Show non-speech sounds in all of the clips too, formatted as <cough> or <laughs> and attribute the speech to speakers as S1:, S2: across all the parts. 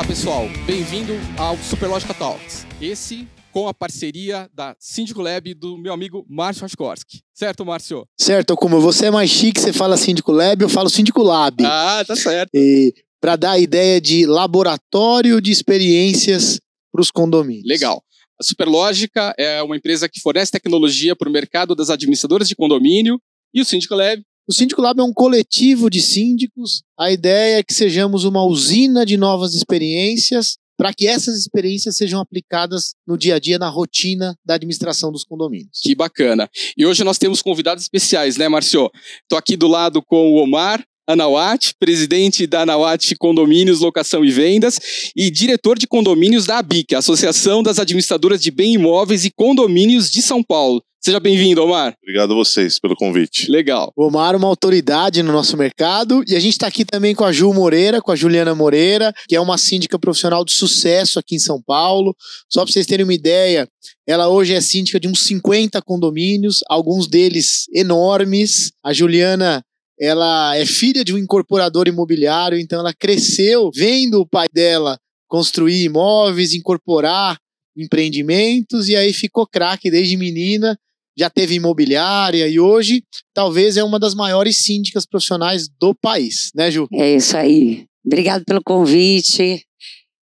S1: Olá pessoal, bem-vindo ao Superlógica Talks. Esse com a parceria da Síndico Lab do meu amigo Márcio Raskorski. Certo, Márcio?
S2: Certo, como você é mais chique, você fala Síndico Lab, eu falo Síndico Lab.
S1: Ah, tá certo.
S2: E para dar a ideia de laboratório de experiências para os condomínios.
S1: Legal. A Superlógica é uma empresa que fornece tecnologia para o mercado das administradoras de condomínio e o Síndico Lab
S2: o Síndico Lab é um coletivo de síndicos. A ideia é que sejamos uma usina de novas experiências para que essas experiências sejam aplicadas no dia a dia, na rotina da administração dos condomínios.
S1: Que bacana. E hoje nós temos convidados especiais, né, Marcio? Estou aqui do lado com o Omar, Anawat, presidente da Anawat Condomínios, Locação e Vendas e diretor de condomínios da ABIC, Associação das Administradoras de Bem Imóveis e Condomínios de São Paulo. Seja bem-vindo, Omar.
S3: Obrigado a vocês pelo convite.
S1: Legal.
S2: O Omar é uma autoridade no nosso mercado e a gente está aqui também com a Ju Moreira, com a Juliana Moreira, que é uma síndica profissional de sucesso aqui em São Paulo. Só para vocês terem uma ideia, ela hoje é síndica de uns 50 condomínios, alguns deles enormes. A Juliana ela é filha de um incorporador imobiliário, então ela cresceu vendo o pai dela construir imóveis, incorporar empreendimentos e aí ficou craque desde menina já teve imobiliária e hoje talvez é uma das maiores síndicas profissionais do país, né, Ju?
S4: É isso aí. Obrigado pelo convite.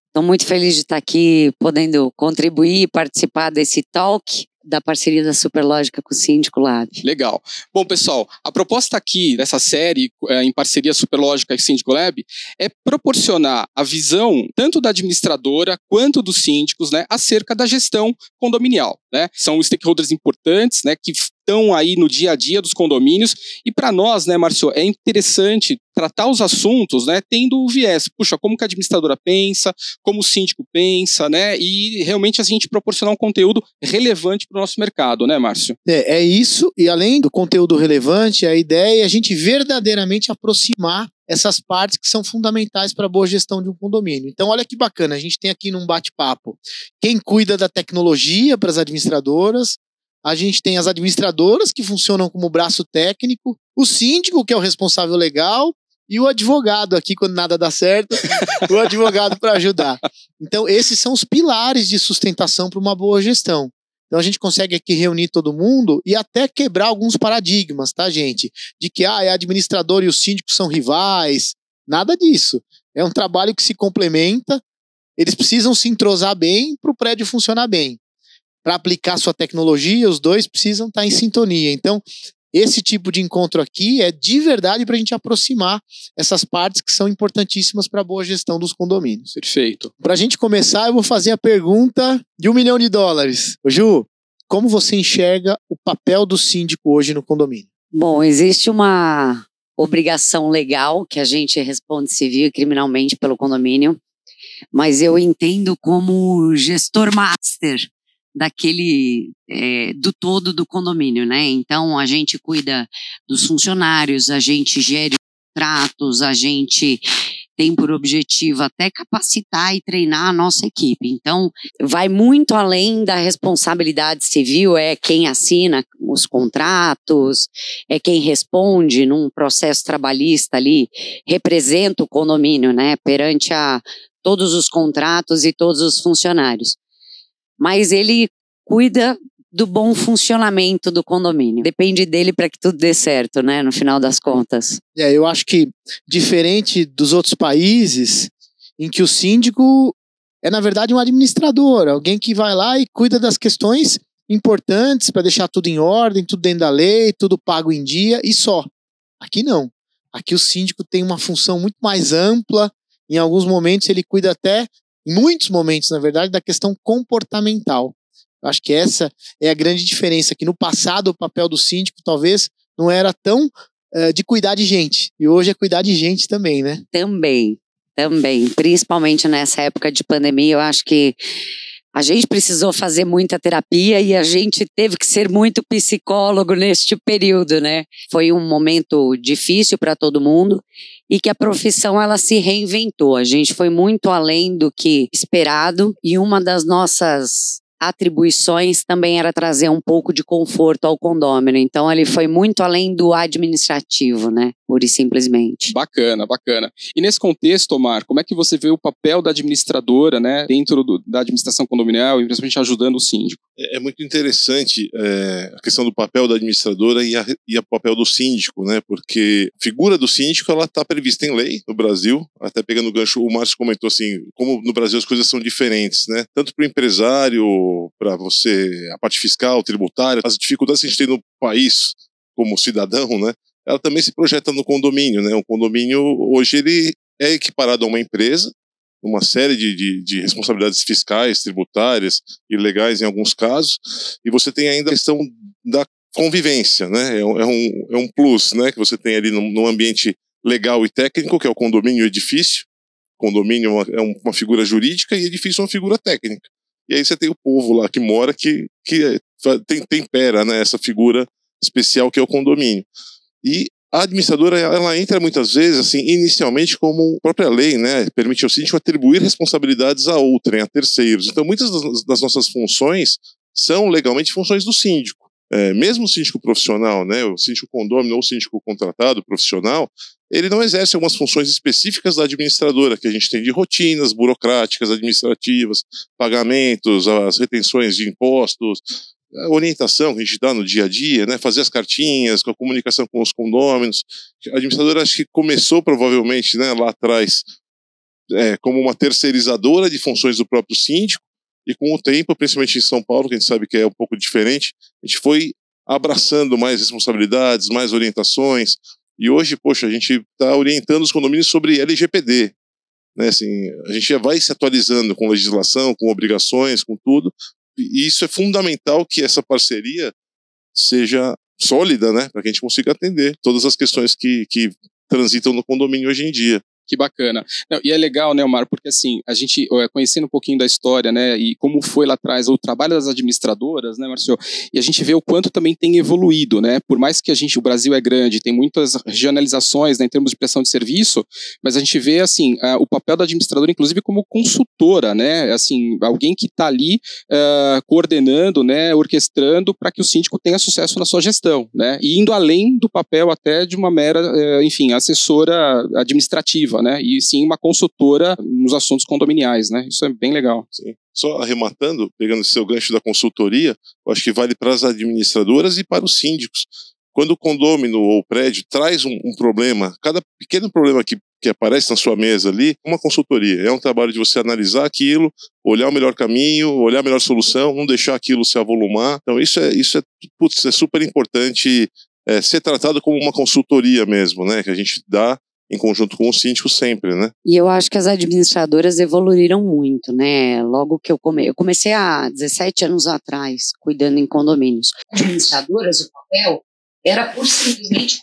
S4: Estou muito feliz de estar aqui podendo contribuir e participar desse talk da parceria da Superlógica com o Síndico Lab.
S1: Legal. Bom, pessoal, a proposta aqui dessa série, é, em parceria Superlógica e Síndico Lab, é proporcionar a visão tanto da administradora quanto dos síndicos né, acerca da gestão condominial. Né? São stakeholders importantes né, que estão aí no dia a dia dos condomínios. E para nós, né, Márcio, é interessante tratar os assuntos, né, tendo o viés. Puxa, como que a administradora pensa, como o síndico pensa, né, e realmente a gente proporcionar um conteúdo relevante para o nosso mercado, né, Márcio?
S2: É, é isso. E além do conteúdo relevante, a ideia é a gente verdadeiramente aproximar essas partes que são fundamentais para a boa gestão de um condomínio. Então, olha que bacana, a gente tem aqui num bate-papo quem cuida da tecnologia para as administradoras, a gente tem as administradoras que funcionam como braço técnico, o síndico, que é o responsável legal, e o advogado aqui, quando nada dá certo, o advogado para ajudar. Então, esses são os pilares de sustentação para uma boa gestão. Então a gente consegue aqui reunir todo mundo e até quebrar alguns paradigmas, tá, gente? De que ah, é administrador e o síndico são rivais. Nada disso. É um trabalho que se complementa. Eles precisam se entrosar bem para o prédio funcionar bem para aplicar sua tecnologia, os dois precisam estar tá em sintonia. Então, esse tipo de encontro aqui é de verdade para a gente aproximar essas partes que são importantíssimas para a boa gestão dos condomínios.
S1: Perfeito.
S2: Para a gente começar, eu vou fazer a pergunta de um milhão de dólares. Ju, como você enxerga o papel do síndico hoje no condomínio?
S4: Bom, existe uma obrigação legal que a gente responde civil e criminalmente pelo condomínio, mas eu entendo como gestor master daquele é, do todo do condomínio, né? Então a gente cuida dos funcionários, a gente gere contratos, a gente tem por objetivo até capacitar e treinar a nossa equipe. Então, vai muito além da responsabilidade civil, é quem assina os contratos, é quem responde num processo trabalhista ali, representa o condomínio, né, perante a todos os contratos e todos os funcionários mas ele cuida do bom funcionamento do condomínio. Depende dele para que tudo dê certo, né, no final das contas.
S2: É, eu acho que diferente dos outros países em que o síndico é na verdade um administrador, alguém que vai lá e cuida das questões importantes para deixar tudo em ordem, tudo dentro da lei, tudo pago em dia e só. Aqui não. Aqui o síndico tem uma função muito mais ampla. Em alguns momentos ele cuida até em muitos momentos, na verdade, da questão comportamental. Eu acho que essa é a grande diferença, que no passado o papel do síndico talvez não era tão uh, de cuidar de gente, e hoje é cuidar de gente também, né?
S4: Também, também. Principalmente nessa época de pandemia, eu acho que a gente precisou fazer muita terapia e a gente teve que ser muito psicólogo neste período, né? Foi um momento difícil para todo mundo e que a profissão ela se reinventou. A gente foi muito além do que esperado e uma das nossas atribuições também era trazer um pouco de conforto ao condômino. Então ele foi muito além do administrativo, né? Pura e simplesmente.
S1: Bacana, bacana. E nesse contexto, Omar, como é que você vê o papel da administradora, né, dentro do, da administração condominial e principalmente ajudando o síndico?
S3: É, é muito interessante é, a questão do papel da administradora e, a, o papel do síndico, né? Porque a figura do síndico ela está prevista em lei no Brasil. Até pegando o gancho, o Márcio comentou assim, como no Brasil as coisas são diferentes, né? Tanto para o empresário, para você, a parte fiscal, tributária, as dificuldades que a gente tem no país como cidadão, né? ela também se projeta no condomínio, né? O condomínio hoje ele é equiparado a uma empresa, uma série de, de, de, responsabilidades fiscais, tributárias e legais em alguns casos, e você tem ainda a questão da convivência, né? É, é, um, é um plus, né? Que você tem ali num, ambiente legal e técnico, que é o condomínio e edifício. Condomínio é uma, é uma figura jurídica e edifício é uma figura técnica. E aí você tem o povo lá que mora que, que tem, tempera né, essa figura especial que é o condomínio. E a administradora ela entra muitas vezes assim inicialmente como própria lei né permite ao síndico atribuir responsabilidades a outrem a terceiros. Então muitas das, nossas funções são legalmente funções do síndico. É, mesmo o síndico profissional né o síndico condômino ou o síndico contratado profissional ele não exerce algumas funções específicas da administradora que a gente tem de rotinas burocráticas administrativas pagamentos as retenções de impostos orientação que a gente dá no dia a dia, né, fazer as cartinhas, com a comunicação com os condôminos. A administradora acho que começou provavelmente né, lá atrás é, como uma terceirizadora de funções do próprio síndico, e com o tempo, principalmente em São Paulo, que a gente sabe que é um pouco diferente, a gente foi abraçando mais responsabilidades, mais orientações, e hoje, poxa, a gente está orientando os condomínios sobre LGPD, né, assim, a gente já vai se atualizando com legislação, com obrigações, com tudo, e isso é fundamental que essa parceria seja sólida, né, para que a gente consiga atender todas as questões que, que transitam no condomínio hoje em dia.
S1: Que bacana. Não, e é legal, né, Omar, porque assim, a gente, conhecendo um pouquinho da história, né, e como foi lá atrás o trabalho das administradoras, né, Marcio, e a gente vê o quanto também tem evoluído, né, por mais que a gente, o Brasil é grande, tem muitas regionalizações, né, em termos de prestação de serviço, mas a gente vê, assim, o papel da administradora, inclusive, como consultora, né, assim, alguém que está ali uh, coordenando, né, orquestrando para que o síndico tenha sucesso na sua gestão, né, e indo além do papel até de uma mera, uh, enfim, assessora administrativa, né? E sim uma consultora nos assuntos condominiais, né? Isso é bem legal.
S3: Sim. Só arrematando, pegando esse seu gancho da consultoria, eu acho que vale para as administradoras e para os síndicos. Quando o condômino ou o prédio traz um, um problema, cada pequeno problema que que aparece na sua mesa ali, uma consultoria. É um trabalho de você analisar aquilo, olhar o melhor caminho, olhar a melhor solução, não deixar aquilo se avolumar. Então, isso é, isso é, putz, é super importante é, ser tratado como uma consultoria mesmo, né? Que a gente dá em conjunto com o síndico sempre, né?
S4: E eu acho que as administradoras evoluíram muito, né? Logo que eu comecei, eu comecei há 17 anos atrás, cuidando em condomínios. Administradoras, o papel era por simplesmente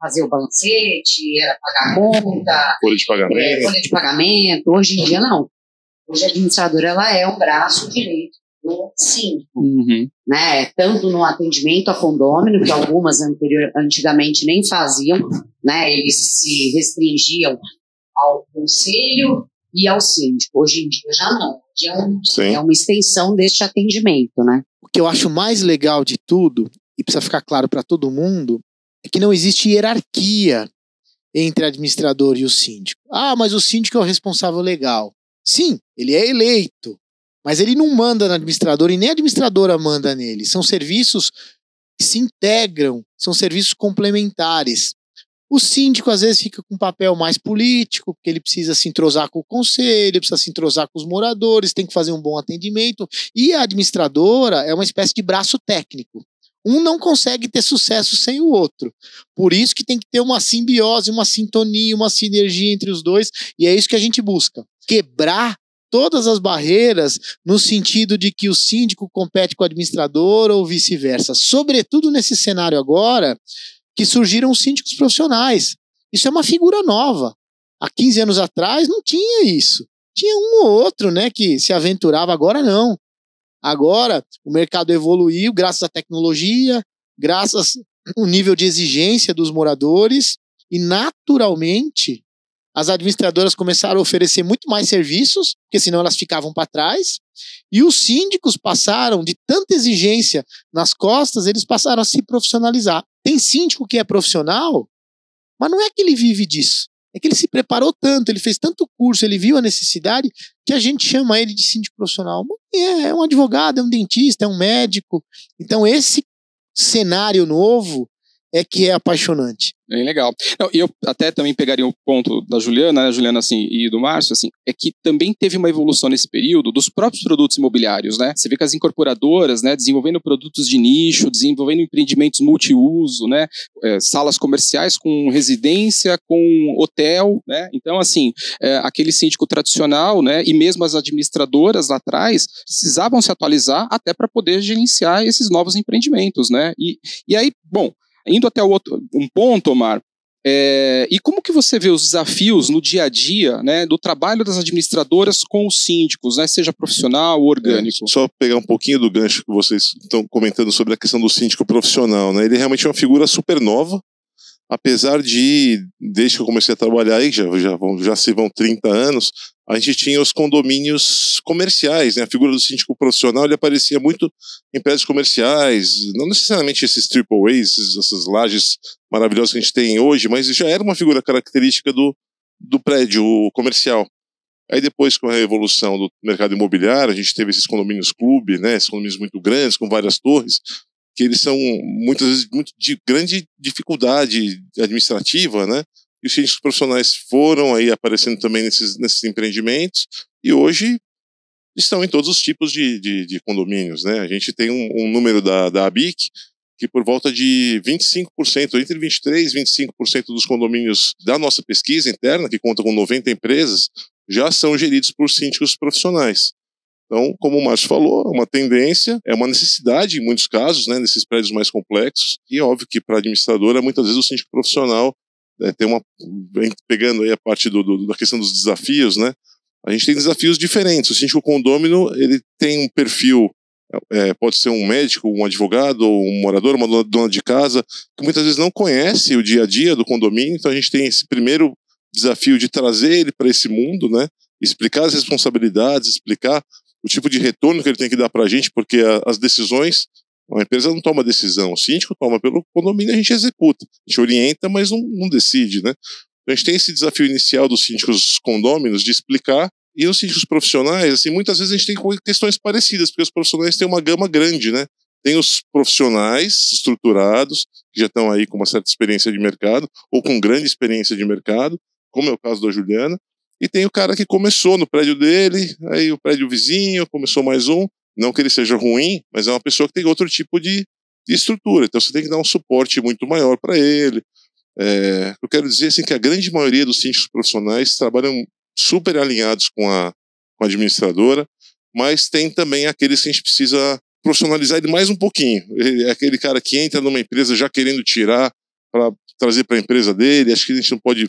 S4: fazer o balancete, era pagar conta,
S3: folha de pagamento. É,
S4: folha de pagamento. Hoje em dia não. Hoje a administradora ela é um braço direito no síndico, uhum. né? Tanto no atendimento a condômino, que algumas anterior, antigamente nem faziam, né? Eles se restringiam ao conselho e ao síndico. Hoje em dia já não. Hoje é, um, é uma extensão deste atendimento, né?
S2: O que eu acho mais legal de tudo, e precisa ficar claro para todo mundo, é que não existe hierarquia entre administrador e o síndico. Ah, mas o síndico é o responsável legal. Sim, ele é eleito, mas ele não manda na administradora e nem a administradora manda nele. São serviços que se integram, são serviços complementares. O síndico às vezes fica com um papel mais político, porque ele precisa se entrosar com o conselho, precisa se entrosar com os moradores, tem que fazer um bom atendimento. E a administradora é uma espécie de braço técnico. Um não consegue ter sucesso sem o outro. Por isso que tem que ter uma simbiose, uma sintonia, uma sinergia entre os dois, e é isso que a gente busca. Quebrar todas as barreiras no sentido de que o síndico compete com o administrador ou vice-versa. Sobretudo nesse cenário agora que surgiram os síndicos profissionais. Isso é uma figura nova. Há 15 anos atrás não tinha isso. Tinha um ou outro, né, que se aventurava, agora não. Agora o mercado evoluiu graças à tecnologia, graças ao nível de exigência dos moradores e naturalmente as administradoras começaram a oferecer muito mais serviços, porque senão elas ficavam para trás, e os síndicos passaram de tanta exigência nas costas, eles passaram a se profissionalizar. Tem síndico que é profissional, mas não é que ele vive disso. É que ele se preparou tanto, ele fez tanto curso, ele viu a necessidade, que a gente chama ele de síndico profissional. É, é um advogado, é um dentista, é um médico. Então, esse cenário novo é que é apaixonante.
S1: Bem legal. E eu até também pegaria o ponto da Juliana, né, Juliana assim, e do Márcio, assim, é que também teve uma evolução nesse período dos próprios produtos imobiliários, né? Você vê que as incorporadoras, né, desenvolvendo produtos de nicho, desenvolvendo empreendimentos multiuso, né, é, salas comerciais com residência, com hotel, né? Então, assim, é, aquele síndico tradicional, né, e mesmo as administradoras lá atrás precisavam se atualizar até para poder gerenciar esses novos empreendimentos, né? E, e aí, bom, Indo até outro, um ponto, Omar, é, e como que você vê os desafios no dia a dia né, do trabalho das administradoras com os síndicos, né, seja profissional ou orgânico?
S3: É, só pegar um pouquinho do gancho que vocês estão comentando sobre a questão do síndico profissional. Né, ele realmente é uma figura super nova, apesar de, desde que eu comecei a trabalhar aí, já, já, já se vão 30 anos, a gente tinha os condomínios comerciais, né? A figura do síndico profissional ele aparecia muito em prédios comerciais, não necessariamente esses triple A's, essas lajes maravilhosas que a gente tem hoje, mas já era uma figura característica do, do prédio comercial. Aí depois, com a evolução do mercado imobiliário, a gente teve esses condomínios clube, né? Esses condomínios muito grandes, com várias torres, que eles são muitas vezes muito de grande dificuldade administrativa, né? E os cientistas profissionais foram aí aparecendo também nesses, nesses empreendimentos e hoje estão em todos os tipos de, de, de condomínios, né? A gente tem um, um, número da, da ABIC que por volta de 25%, entre 23% e 25% dos condomínios da nossa pesquisa interna, que conta com 90 empresas, já são geridos por síndicos profissionais. Então, como o Márcio falou, é uma tendência, é uma necessidade em muitos casos, né, nesses prédios mais complexos, e é óbvio que para a administradora, muitas vezes o síndico profissional é, tem uma, pegando aí a parte do, do, da questão dos desafios, né, a gente tem desafios diferentes. O síndico condômino, ele tem um perfil, é, pode ser um médico, um advogado, um morador, uma dona de casa, que muitas vezes não conhece o dia a dia do condomínio, então a gente tem esse primeiro desafio de trazer ele para esse mundo, né, explicar as responsabilidades, explicar o tipo de retorno que ele tem que dar para a gente, porque a, as decisões, a empresa não toma decisão, o síndico toma pelo condomínio, a gente executa, a gente orienta, mas não, não decide, né? Então a gente tem esse desafio inicial dos síndicos condôminos de explicar e os síndicos profissionais, assim, muitas vezes a gente tem questões parecidas, porque os profissionais têm uma gama grande, né? Tem os profissionais estruturados, que já estão aí com uma certa experiência de mercado, ou com grande experiência de mercado, como é o caso da Juliana, e tem o cara que começou no prédio dele, aí o prédio vizinho, começou mais um. Não que ele seja ruim, mas é uma pessoa que tem outro tipo de, de estrutura. Então você tem que dar um suporte muito maior para ele. É, eu quero dizer assim, que a grande maioria dos síndicos profissionais trabalham super alinhados com a, com a administradora, mas tem também aqueles que a gente precisa profissionalizar ele mais um pouquinho. É aquele cara que entra numa empresa já querendo tirar para trazer para a empresa dele. Acho que a gente não pode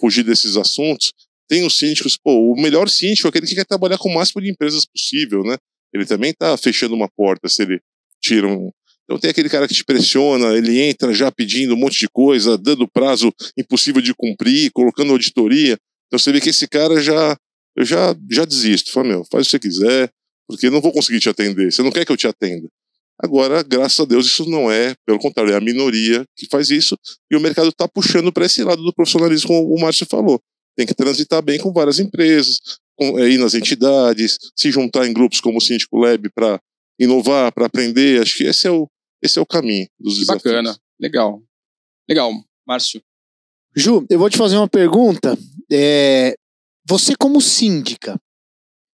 S3: fugir desses assuntos, tem os síndicos, pô, o melhor síndico é aquele que quer trabalhar com o máximo de empresas possível, né? Ele também está fechando uma porta se ele tira um. Então tem aquele cara que te pressiona, ele entra já pedindo um monte de coisa, dando prazo impossível de cumprir, colocando auditoria. Então você vê que esse cara já. Eu já, já desisto. Fala, meu, faz o que você quiser, porque não vou conseguir te atender. Você não quer que eu te atenda. Agora, graças a Deus, isso não é, pelo contrário, é a minoria que faz isso, e o mercado está puxando para esse lado do profissionalismo, como o Márcio falou tem que transitar bem com várias empresas, com, é, ir nas entidades, se juntar em grupos como o Síndico Lab para inovar, para aprender. Acho que esse é o, esse é o caminho dos desafios.
S1: Bacana, legal. Legal, Márcio.
S2: Ju, eu vou te fazer uma pergunta. É, você, como síndica,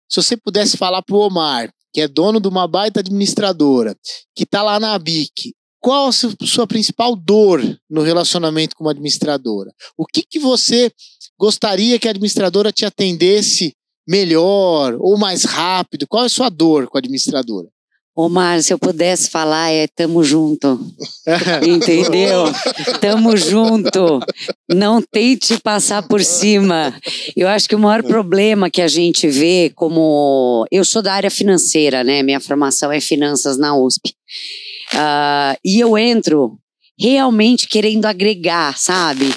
S2: se você pudesse falar para o Omar, que é dono de uma baita administradora, que está lá na BIC, qual a sua principal dor no relacionamento com uma administradora? O que, que você gostaria que a administradora te atendesse melhor ou mais rápido? Qual é a sua dor com a administradora?
S4: Omar, se eu pudesse falar, é tamo junto. <laughs> Entendeu? tamo junto. Não tente passar por cima. Eu acho que o maior problema que a gente vê como. Eu sou da área financeira, né? Minha formação é finanças na USP. Uh, e eu entro realmente querendo agregar, sabe?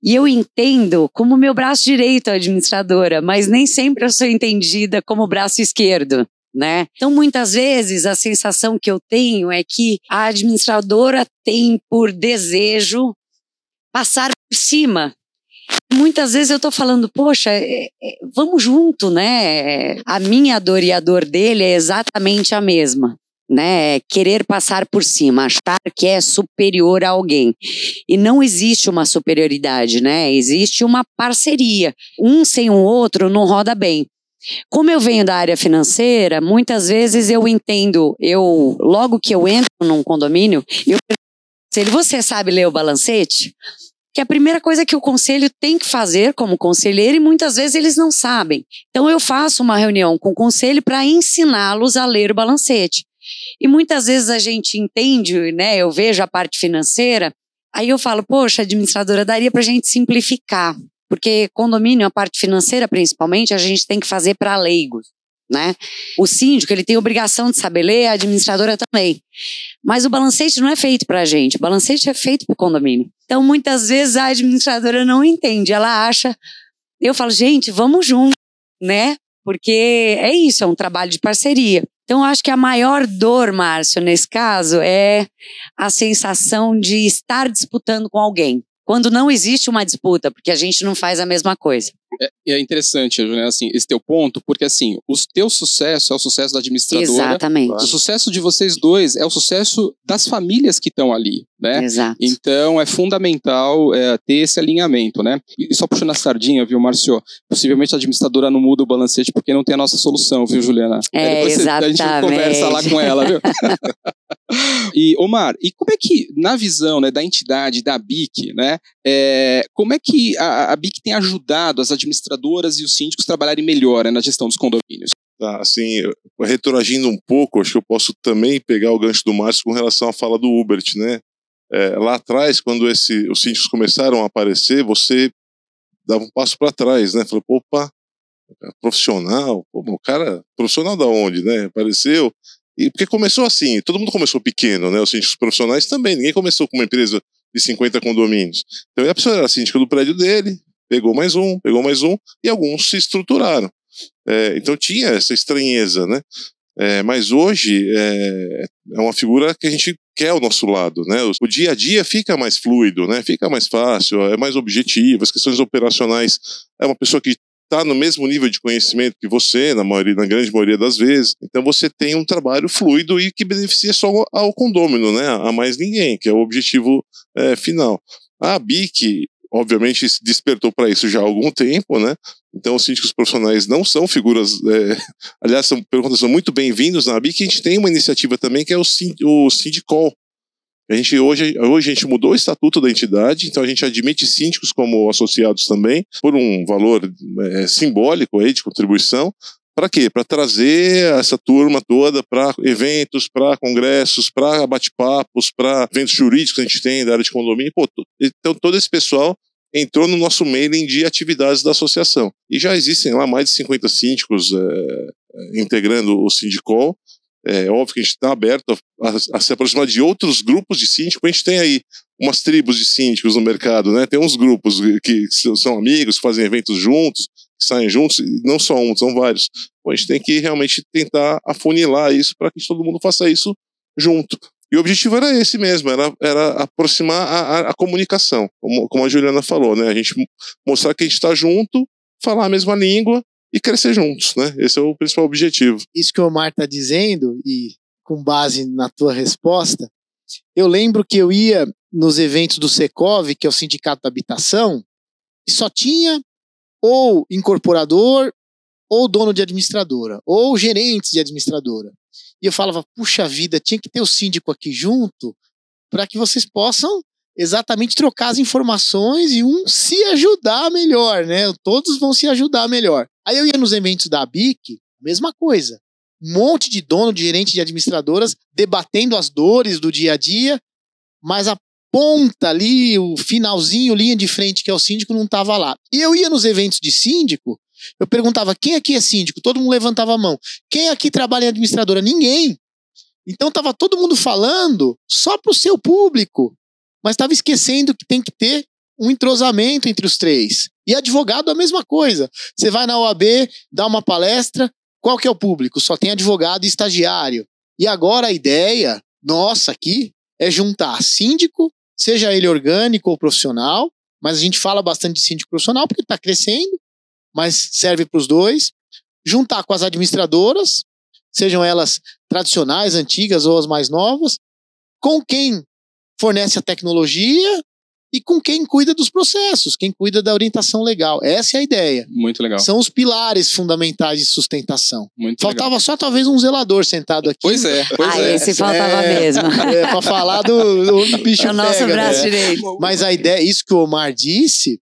S4: E eu entendo como meu braço direito é administradora, mas nem sempre eu sou entendida como braço esquerdo. Né? Então, muitas vezes, a sensação que eu tenho é que a administradora tem por desejo passar por cima muitas vezes eu tô falando, poxa, é, é, vamos junto, né? A minha dor e a dor dele é exatamente a mesma. Né, querer passar por cima, achar que é superior a alguém. E não existe uma superioridade, né? Existe uma parceria. Um sem o outro não roda bem. Como eu venho da área financeira, muitas vezes eu entendo, eu logo que eu entro num condomínio, eu se você sabe ler o balancete, que a primeira coisa que o conselho tem que fazer como conselheiro e muitas vezes eles não sabem. Então eu faço uma reunião com o conselho para ensiná-los a ler o balancete. E muitas vezes a gente entende, né? Eu vejo a parte financeira, aí eu falo, poxa, administradora, daria para a gente simplificar. Porque condomínio, a parte financeira principalmente, a gente tem que fazer para leigos né? O síndico, ele tem obrigação de saber ler, a administradora também. Mas o balancete não é feito para a gente, o balancete é feito para o condomínio. Então, muitas vezes a administradora não entende, ela acha. Eu falo, gente, vamos junto, né? Porque é isso, é um trabalho de parceria. Então, acho que a maior dor, Márcio, nesse caso, é a sensação de estar disputando com alguém quando não existe uma disputa, porque a gente não faz a mesma coisa.
S1: É, é interessante, Juliana, assim, esse teu ponto, porque assim, o teu sucesso é o sucesso da administradora.
S4: Exatamente.
S1: O sucesso de vocês dois é o sucesso das famílias que estão ali, né?
S4: Exato.
S1: Então é fundamental é, ter esse alinhamento, né? E só puxando a sardinha, viu, Márcio? Possivelmente a administradora não muda o balancete porque não tem a nossa solução, viu, Juliana?
S4: É, é exatamente.
S1: a gente conversa lá com ela, viu? <laughs> e, Omar, e como é que, na visão né, da entidade, da BIC, né, é, como é que a, a BIC tem ajudado as administradoras e os síndicos trabalharem melhor né, na gestão dos condomínios?
S3: Tá, assim, retroagindo um pouco, acho que eu posso também pegar o gancho do Márcio com relação à fala do Hubert, né? É, lá atrás, quando esse, os síndicos começaram a aparecer, você dava um passo para trás, né? Falou, opa, profissional, pô, o cara, profissional da onde, né? Apareceu, e porque começou assim, todo mundo começou pequeno, né? Os síndicos profissionais também, ninguém começou com uma empresa de 50 condomínios. Então a pessoa era síndica do prédio dele, pegou mais um, pegou mais um, e alguns se estruturaram. É, então tinha essa estranheza, né? É, mas hoje é, é, uma figura que a gente quer ao nosso lado, né? O, dia a dia fica mais fluido, né? Fica mais fácil, é mais objetivo, as questões operacionais. É uma pessoa que está no mesmo nível de conhecimento que você, na, maioria, na grande maioria das vezes. Então você tem um trabalho fluido e que beneficia só ao condômino, né? A mais ninguém, que é o objetivo é, final. A BIC, obviamente, despertou para isso já há algum tempo, né? Então, os síndicos profissionais não são figuras. É, <laughs> aliás, são perguntas são muito bem-vindos na BIC. A gente tem uma iniciativa também que é o, o Sindicol, a gente hoje, hoje a gente mudou o estatuto da entidade, então a gente admite síndicos como associados também, por um valor é, simbólico aí de contribuição. Para quê? Para trazer essa turma toda para eventos, para congressos, para bate-papos, para eventos jurídicos que a gente tem da área de condomínio. Pô, então todo esse pessoal entrou no nosso mailing de atividades da associação. E já existem lá mais de 50 síndicos é, integrando o Sindicol. É óbvio que a gente está aberto a, a, a, se aproximar de outros grupos de síndicos. A gente tem aí umas tribos de síndicos no mercado, né? Tem uns grupos que são amigos, que fazem eventos juntos, que saem juntos, não só um, são vários. Bom, a gente tem que realmente tentar afunilar isso para que todo mundo faça isso junto. E o objetivo era esse mesmo, era, era aproximar a, a, a comunicação, como, como, a Juliana falou, né? A gente mostrar que a gente está junto, falar a mesma língua e crescer juntos, né? Esse é o principal objetivo.
S2: Isso que o Omar está dizendo, e com base na tua resposta, eu lembro que eu ia nos eventos do Secov, que é o Sindicato da Habitação, e só tinha ou incorporador, ou dono de administradora, ou gerentes de administradora. E eu falava, puxa vida, tinha que ter o síndico aqui junto para que vocês possam exatamente trocar as informações e um se ajudar melhor, né? Todos vão se ajudar melhor. Aí eu ia nos eventos da BIC, mesma coisa. Um monte de dono, de gerente de administradoras debatendo as dores do dia a dia, mas a ponta ali, o finalzinho, linha de frente, que é o síndico, não estava lá. E eu ia nos eventos de síndico, eu perguntava: quem aqui é síndico? Todo mundo levantava a mão. Quem aqui trabalha em administradora? Ninguém. Então estava todo mundo falando só para o seu público. mas estava esquecendo que tem que ter um entrosamento entre os três. E advogado a mesma coisa. Você vai na OAB, dá uma palestra, qual que é o público? Só tem advogado e estagiário. E agora a ideia nossa aqui é juntar síndico, seja ele orgânico ou profissional, mas a gente fala bastante de síndico profissional porque está crescendo, mas serve para os dois. Juntar com as administradoras, sejam elas tradicionais, antigas ou as mais novas, com quem fornece a tecnologia e com quem cuida dos processos, quem cuida da orientação legal. Essa é a ideia.
S1: Muito legal.
S2: São os pilares fundamentais de sustentação.
S1: Muito
S2: Faltava
S1: legal.
S2: só talvez um zelador sentado aqui.
S1: Pois é, pois
S4: ah,
S1: é.
S4: esse faltava
S2: É,
S4: mesmo. <laughs>
S2: É, pra falar do, do bicho
S4: É o nosso
S2: pega,
S4: braço
S2: né?
S4: direito.
S2: Mas a ideia, isso que o Omar disse,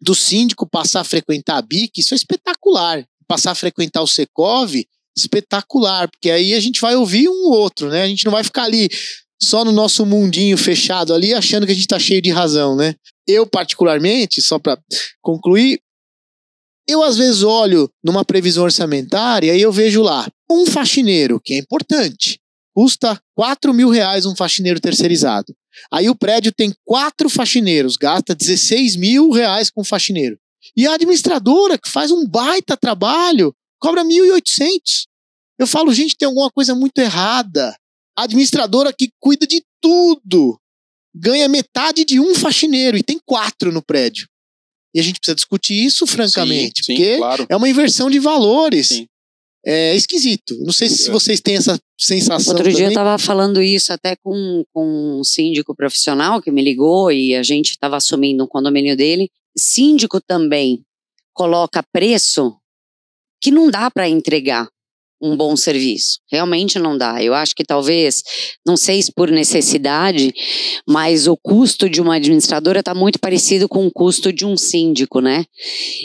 S2: do síndico passar a frequentar a BIC, isso é espetacular. Passar a frequentar o Secov, espetacular, porque aí a gente vai ouvir um outro, né? A gente não vai ficar ali só no nosso mundinho fechado ali, achando que a gente tá cheio de razão, né? Eu, particularmente, só para concluir, eu às vezes olho numa previsão orçamentária e eu vejo lá um faxineiro, que é importante, custa 4 mil reais um faxineiro terceirizado. Aí o prédio tem quatro faxineiros, gasta 16 mil reais com faxineiro. E a administradora, que faz um baita trabalho, cobra 1.800. Eu falo, gente, tem alguma coisa muito errada. A administradora que cuida de tudo ganha metade de um faxineiro e tem quatro no prédio. E a gente precisa discutir isso francamente,
S1: sim, sim,
S2: porque
S1: claro.
S2: é uma inversão de valores.
S1: Sim.
S2: É esquisito. Não sei se
S3: É.
S2: vocês têm essa sensação.
S4: Outro dia eu
S2: também.
S4: estava falando isso até com, com um síndico profissional que me ligou e a gente estava assumindo um condomínio dele. Síndico também coloca preço que não dá para entregar um bom serviço. Realmente não dá. Eu acho que talvez, não sei se por necessidade, mas o custo de uma administradora está muito parecido com o custo de um síndico, né?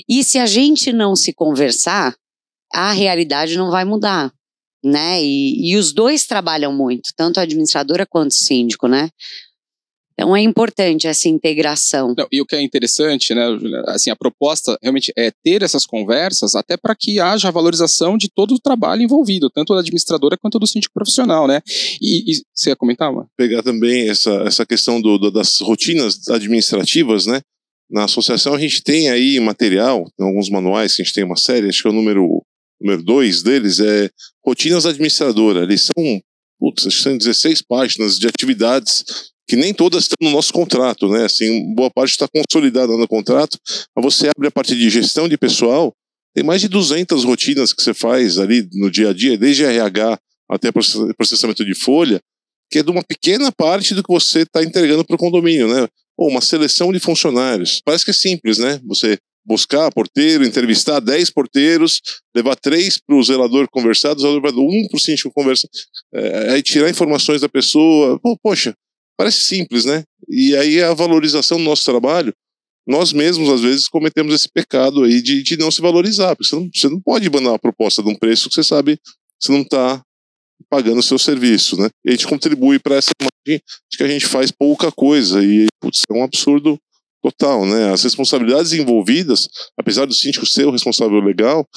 S4: E se a gente não se conversar, a realidade não vai mudar né? E, e os dois trabalham muito, tanto a administradora quanto o síndico, né? Então é importante essa integração.
S1: Não, e o que é interessante, né, Juliana, assim, a proposta realmente é ter essas conversas até para que haja a valorização de todo o trabalho envolvido, tanto da administradora quanto do síndico profissional, né? E, e você ia comentar, mano?
S3: pegar também essa, essa questão do, do- das rotinas administrativas, né? Na associação a gente tem aí material, tem alguns manuais que a gente tem uma série, acho que é o número número dois deles é rotinas administradora. Eles são, putz, acho que são 16 páginas de atividades que nem todas estão no nosso contrato, né? Assim, boa parte está consolidada no contrato, mas você abre a parte de gestão de pessoal, tem mais de 200 rotinas que você faz ali no dia a dia, desde RH até process- processamento de folha, que é de uma pequena parte do que você está entregando para o condomínio, né? Ou uma seleção de funcionários. Parece que é simples, né? Você buscar porteiro, entrevistar 10 porteiros, levar três para o zelador conversar, o zelador vai um para o síndico conversar, é, aí tirar informações da pessoa. Pô, poxa, parece simples, né? E aí a valorização do nosso trabalho, nós mesmos às vezes cometemos esse pecado aí de, de não se valorizar, porque você não, você não pode mandar uma proposta de um preço que você sabe que você não está pagando o seu serviço, né? E a gente contribui para essa imagem de que a gente faz pouca coisa e putz, é um absurdo total, né? As responsabilidades envolvidas, apesar do síndico ser o responsável legal,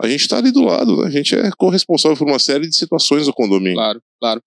S3: a gente está ali do lado, né? A gente é corresponsável por uma série de situações do condomínio.
S1: Claro, claro.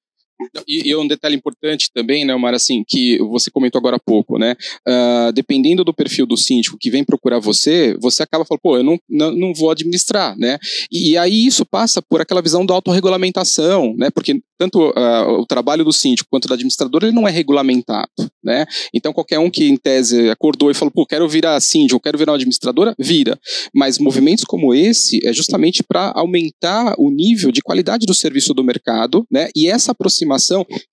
S1: E, e um detalhe importante também, né, Omar, assim, que você comentou agora há pouco, né? ah, dependendo do perfil do síndico que vem procurar você, você acaba falando, pô, eu não, não, não vou administrar, né? E, e aí isso passa por aquela visão da autorregulamentação, né? Porque tanto ah, o trabalho do síndico quanto do administrador, ele não é regulamentado, né? Então qualquer um que em tese acordou e falou, pô, quero virar síndico, quero virar uma administradora, vira. Mas movimentos como esse é justamente para aumentar o nível de qualidade do serviço do mercado, né? E essa aproximação,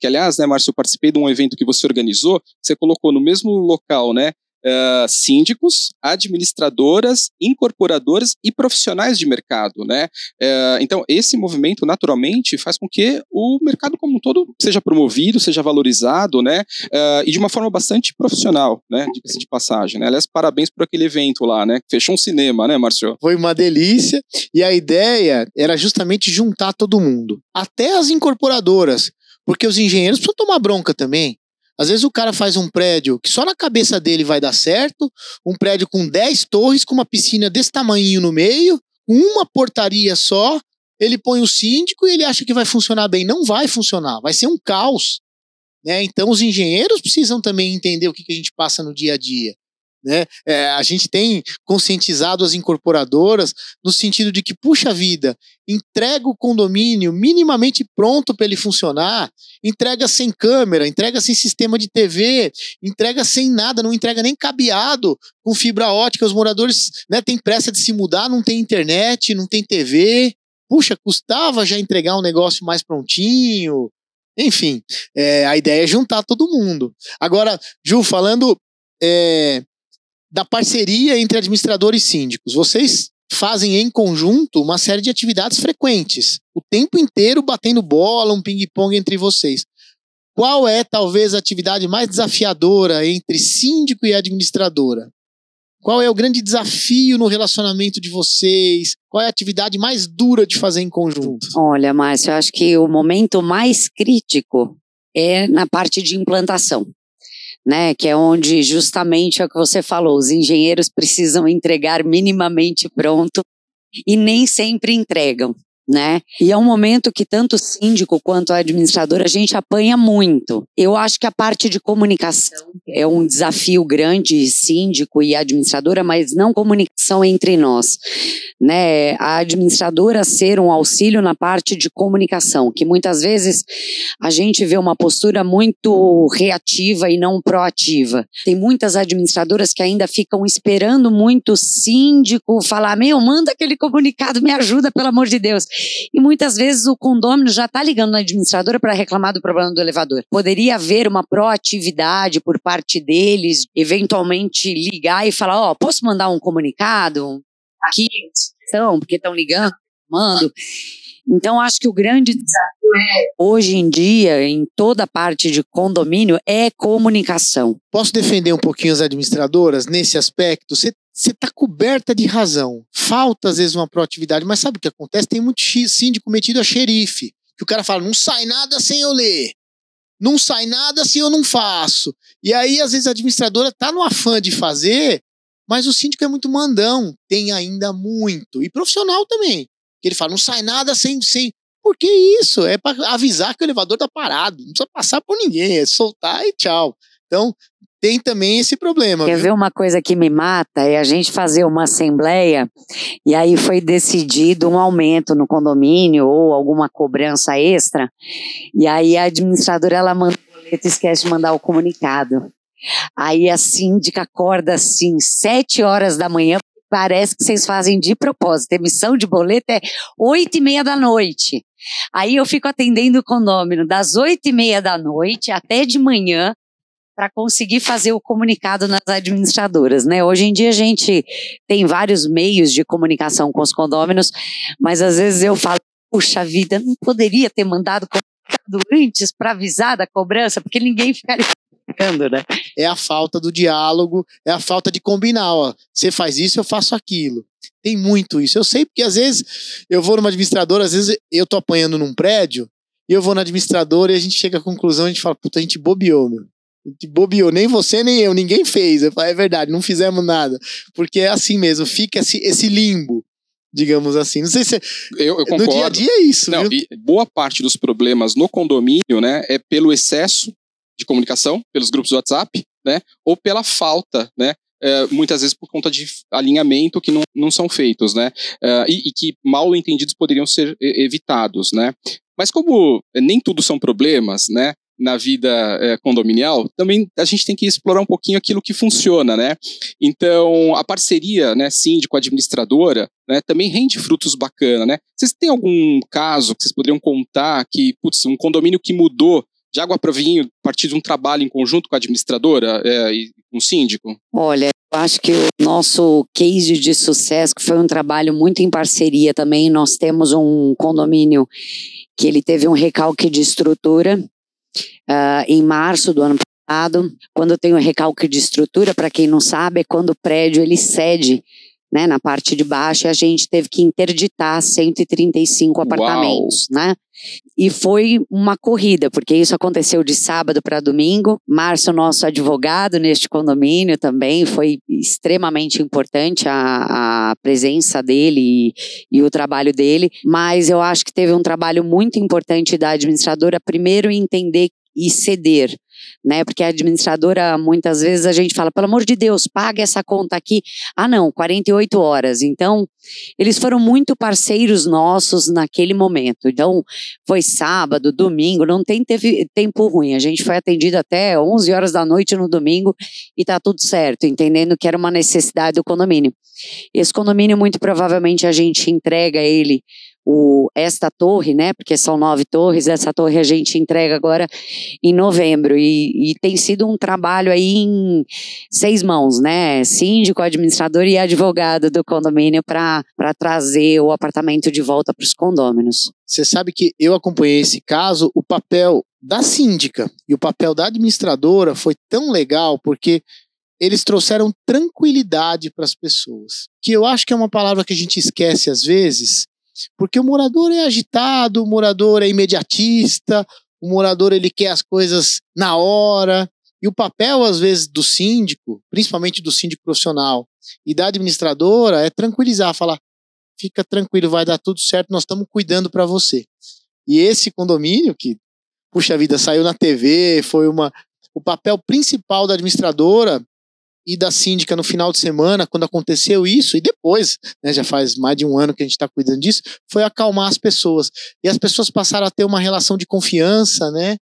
S1: que aliás, né, Márcio, eu participei de um evento que você organizou, você colocou no mesmo local, né? ah, síndicos, administradoras, incorporadoras e profissionais de mercado, né? Eh, então, esse movimento, naturalmente, faz com que o mercado como um todo seja promovido, seja valorizado, né? Ah, e de uma forma bastante profissional, né? Diga-se de passagem, né? Aliás, parabéns por aquele evento lá, né? Fechou um cinema, né, Márcio?
S2: Foi uma delícia. E a ideia era justamente juntar todo mundo, até as incorporadoras, porque os engenheiros precisam tomar bronca também. Às vezes o cara faz um prédio que só na cabeça dele vai dar certo, um prédio com 10 torres, com uma piscina desse tamanho no meio, uma portaria só, ele põe o síndico e ele acha que vai funcionar bem. Não vai funcionar, vai ser um caos. Né? Então, os engenheiros precisam também entender o que, que a gente passa no dia a dia. Né? É, a gente tem conscientizado as incorporadoras no sentido de que, puxa vida, entrega o condomínio minimamente pronto para ele funcionar, entrega sem câmera, entrega sem sistema de TV, entrega sem nada, não entrega nem cabeado com fibra ótica. Os moradores né, têm pressa de se mudar, não tem internet, não tem TV. Puxa, custava já entregar um negócio mais prontinho. Enfim, é, a ideia é juntar todo mundo. Agora, Ju, falando é, da parceria entre administradores e síndicos. Vocês fazem em conjunto uma série de atividades frequentes, o tempo inteiro batendo bola, um ping-pong entre vocês. Qual é, talvez, a atividade mais desafiadora entre síndico e administradora? Qual é o grande desafio no relacionamento de vocês? Qual é a atividade mais dura de fazer em conjunto?
S4: Olha, Márcio, eu acho que o momento mais crítico é na parte de implantação né? Que é onde justamente é o que você falou, os engenheiros precisam entregar minimamente pronto e nem sempre entregam né? E é um momento que tanto o síndico quanto a administradora a gente apanha muito. Eu acho que a parte de comunicação é um desafio grande, síndico e administradora, mas não comunicação entre nós, né? A administradora ser um auxílio na parte de comunicação, que muitas vezes a gente vê uma postura muito reativa e não proativa. Tem muitas administradoras que ainda ficam esperando muito o síndico falar: "Meu, manda aquele comunicado, me ajuda, pelo amor de Deus". E muitas vezes o condômino já está ligando na administradora para reclamar do problema do elevador. Poderia haver uma proatividade por parte deles, eventualmente ligar e falar: Ó, oh, posso mandar um comunicado? Aqui, estão, porque estão ligando, mando. Então, acho que o grande desafio é, hoje em dia, em toda parte de condomínio, é comunicação.
S2: Posso defender um pouquinho as administradoras nesse aspecto? Você você está coberta de razão. Falta, às vezes, uma proatividade, mas sabe o que acontece? Tem muito síndico metido a xerife, que o cara fala: não sai nada sem eu ler. Não sai nada se eu não faço. E aí, às vezes, a administradora está no afã de fazer, mas o síndico é muito mandão, tem ainda muito. E profissional também. Que ele fala: não sai nada sem. sem... Por que isso? É para avisar que o elevador está parado. Não precisa passar por ninguém, é soltar e tchau. Então, tem também esse problema.
S4: Quer
S2: viu?
S4: ver uma coisa que me mata? É a gente fazer uma assembleia e aí foi decidido um aumento no condomínio ou alguma cobrança extra. E aí a administradora ela manda o boleto e esquece de mandar o comunicado. Aí a síndica acorda assim, sete horas da manhã, parece que vocês fazem de propósito. Emissão de boleto é oito e meia da noite. Aí eu fico atendendo o condômino das oito e meia da noite até de manhã, para conseguir fazer o comunicado nas administradoras, né? Hoje em dia a gente tem vários meios de comunicação com os condôminos, mas às vezes eu falo, puxa vida, não poderia ter mandado comunicado antes para avisar da cobrança, porque ninguém ficaria comunicando, né?
S2: É a falta do diálogo, é a falta de combinar, ó, você faz isso, eu faço aquilo. Tem muito isso. Eu sei porque às vezes eu vou numa administradora, às vezes eu tô apanhando num prédio, e eu vou na administradora e a gente chega à conclusão, a gente fala, puta, a gente bobeou, meu bobeou, nem você nem eu, ninguém fez. Eu falei, é verdade, não fizemos nada. Porque é assim mesmo, fica esse, esse limbo, digamos assim. Não sei se.
S1: Eu, eu
S2: no dia a dia é isso.
S1: Não, boa parte dos problemas no condomínio né, é pelo excesso de comunicação, pelos grupos do WhatsApp, né? Ou pela falta, né? É, muitas vezes por conta de alinhamento que não, não são feitos, né? É, e, e, que mal entendidos poderiam ser evitados, né? Mas como nem tudo são problemas, né? Na vida é, condominial, também a gente tem que explorar um pouquinho aquilo que funciona, né? Então, a parceria, né, síndico-administradora, né, também rende frutos bacana, né? Vocês têm algum caso que vocês poderiam contar que, putz, um condomínio que mudou de água para vinho a partir de um trabalho em conjunto com a administradora é, e com o síndico?
S4: Olha, eu acho que o nosso case de sucesso, que foi um trabalho muito em parceria também, nós temos um condomínio que ele teve um recalque de estrutura uh, em março do ano passado. Quando tem o recalque de estrutura, para quem não sabe, é quando o prédio ele cede né, na parte de baixo e a gente teve que interditar 135 apartamentos, Uau. né? E foi uma corrida, porque isso aconteceu de sábado para domingo. Márcio, nosso advogado neste condomínio também, foi extremamente importante a, a presença dele e, e, o trabalho dele. Mas eu acho que teve um trabalho muito importante da administradora, primeiro entender e ceder né? Porque a administradora, muitas vezes a gente fala, pelo amor de Deus, paga essa conta aqui. Ah, não, 48 horas. Então, eles foram muito parceiros nossos naquele momento. Então, foi sábado, domingo, não tem teve tempo ruim. A gente foi atendido até 11 horas da noite no domingo e tá tudo certo, entendendo que era uma necessidade do condomínio. Esse condomínio, muito provavelmente, a gente entrega ele o, esta torre, né? Porque são nove torres, essa torre a gente entrega agora em novembro. E, e tem sido um trabalho aí em seis mãos, né? Síndico, administrador e advogado do condomínio para trazer o apartamento de volta para os condôminos.
S2: Você sabe que eu acompanhei esse caso, o papel da síndica e o papel da administradora foi tão legal porque eles trouxeram tranquilidade para as pessoas, que eu acho que é uma palavra que a gente esquece às vezes, porque o morador é agitado, o morador é imediatista, o morador ele quer as coisas na hora. E o papel, às vezes, do síndico, principalmente do síndico profissional e da administradora, é tranquilizar, falar: fica tranquilo, vai dar tudo certo, nós estamos cuidando para você. E esse condomínio, que, puxa vida, saiu na TV, foi uma. O papel principal da administradora e da síndica no final de semana, quando aconteceu isso, e depois, né, já faz mais de um ano que a gente está cuidando disso, foi acalmar as pessoas. E as pessoas passaram a ter uma relação de confiança, né?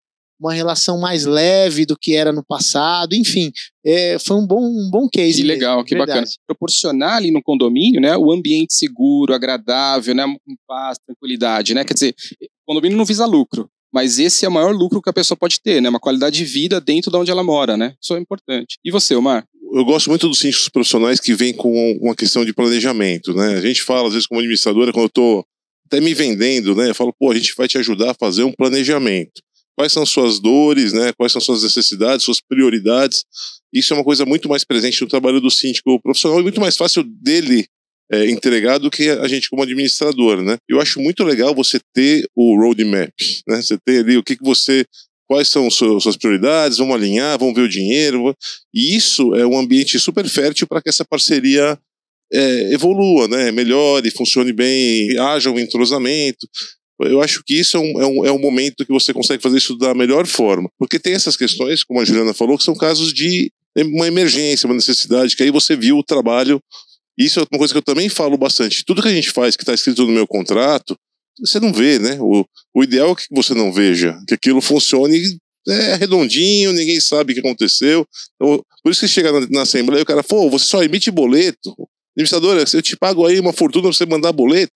S2: Uma relação mais leve do que era no passado, enfim, é, foi um bom, um bom case.
S1: Que legal, que verdade. bacana. Proporcionar ali no condomínio, né, o ambiente seguro, agradável, né, com paz, tranquilidade, né, quer dizer, o condomínio não visa lucro, mas esse é o maior lucro que a pessoa pode ter, né? Uma qualidade de vida dentro de onde ela mora, né? Isso é importante. E você, Omar?
S3: Eu gosto muito dos síndicos profissionais que vêm com uma questão de planejamento, né? A gente fala, às vezes, como administradora, quando eu estou até me vendendo, né? Eu falo, pô, a gente vai te ajudar a fazer um planejamento. Quais são suas dores, né? Quais são suas necessidades, suas prioridades. Isso é uma coisa muito mais presente no trabalho do síndico profissional e muito mais fácil dele é, entregar do que a gente como administrador, né? Eu acho muito legal você ter o roadmap, né? Você ter ali o que, que você quais são suas prioridades, vamos alinhar, vamos ver o dinheiro. E isso é um ambiente super fértil para que essa parceria é, evolua, né, melhore, funcione bem, haja um entrosamento. Eu acho que isso é um, é, um, é um momento que você consegue fazer isso da melhor forma. Porque tem essas questões, como a Juliana falou, que são casos de uma emergência, uma necessidade, que aí você viu o trabalho. Isso é uma coisa que eu também falo bastante. Tudo que a gente faz que está escrito no meu contrato, você não vê, né? O, o ideal é que você não veja, que aquilo funcione é redondinho, ninguém sabe o que aconteceu. Então, por isso que chega na, na Assembleia e o cara, pô, você só emite boleto. Administradora, eu te pago aí uma fortuna pra você mandar boleto.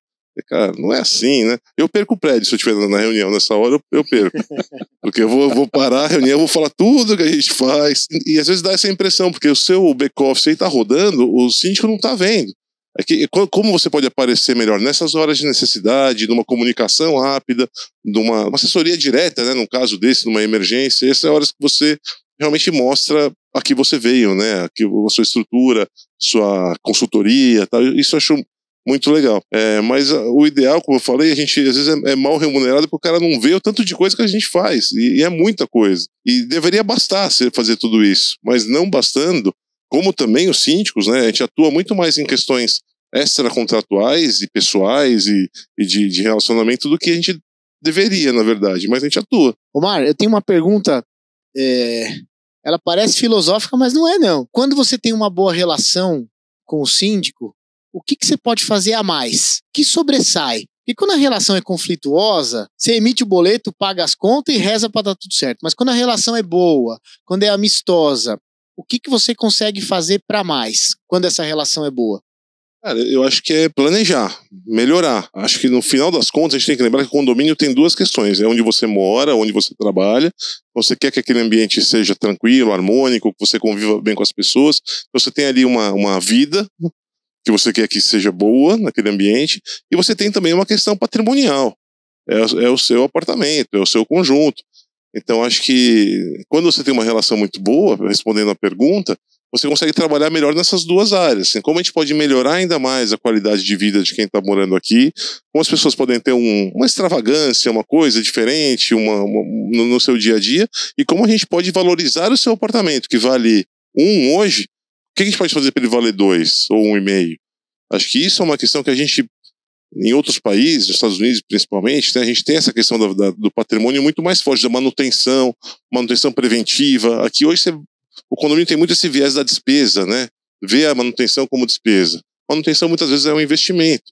S3: Cara, não é assim, né? Eu perco o prédio se eu estiver na reunião nessa hora, eu, perco. <laughs> Porque eu vou, vou parar a reunião, eu vou falar tudo que a gente faz. E, e às vezes dá essa impressão, porque o seu back-office aí tá rodando, o síndico não tá vendo. É que, como você pode aparecer melhor nessas horas de necessidade, numa comunicação rápida, numa assessoria direta, né, num caso desse, numa emergência, essas horas que você realmente mostra a que você veio, né, aqui, a sua estrutura, sua consultoria, tal. isso eu acho muito legal. É, mas o ideal, como eu falei, a gente às vezes é, é, mal remunerado porque o cara não vê o tanto de coisa que a gente faz, e, e é muita coisa. E deveria bastar fazer tudo isso, mas não bastando, como também os síndicos, né? A gente atua muito mais em questões extracontratuais e pessoais e, e de, de, relacionamento do que a gente deveria, na verdade, mas a gente atua.
S2: Omar, eu tenho uma pergunta. É... Ela parece filosófica, mas não é, não. Quando você tem uma boa relação com o síndico, o que, que você pode fazer a mais? que sobressai? E quando a relação é conflituosa, você emite o boleto, paga as contas e reza para dar tudo certo. Mas quando a relação é boa, quando é amistosa, o que, que você consegue fazer para mais quando essa relação é boa?
S3: Cara, eu acho que é planejar, melhorar. Acho que no final das contas a gente tem que lembrar que o condomínio tem duas questões: é onde você mora, onde você trabalha. Você quer que aquele ambiente seja tranquilo, harmônico, que você conviva bem com as pessoas. Você tem ali uma, uma vida que você quer que seja boa naquele ambiente. E você tem também uma questão patrimonial. É, é o seu apartamento, é o seu conjunto. Então, acho que quando você tem uma relação muito boa, respondendo a pergunta, você consegue trabalhar melhor nessas duas áreas. Assim, como a gente pode melhorar ainda mais a qualidade de vida de quem está morando aqui, como as pessoas podem ter um, uma extravagância, uma coisa diferente uma, uma no, no, seu dia a dia, e como a gente pode valorizar o seu apartamento, que vale um hoje, o que a gente pode fazer para ele valer dois ou um e meio? Acho que isso é uma questão que a gente em outros países, nos Estados Unidos principalmente, né, a gente tem essa questão da, da, do patrimônio muito mais forte, da manutenção, manutenção preventiva. Aqui hoje você, o condomínio tem muito esse viés da despesa, né? Vê a manutenção como despesa. Manutenção muitas vezes é um investimento.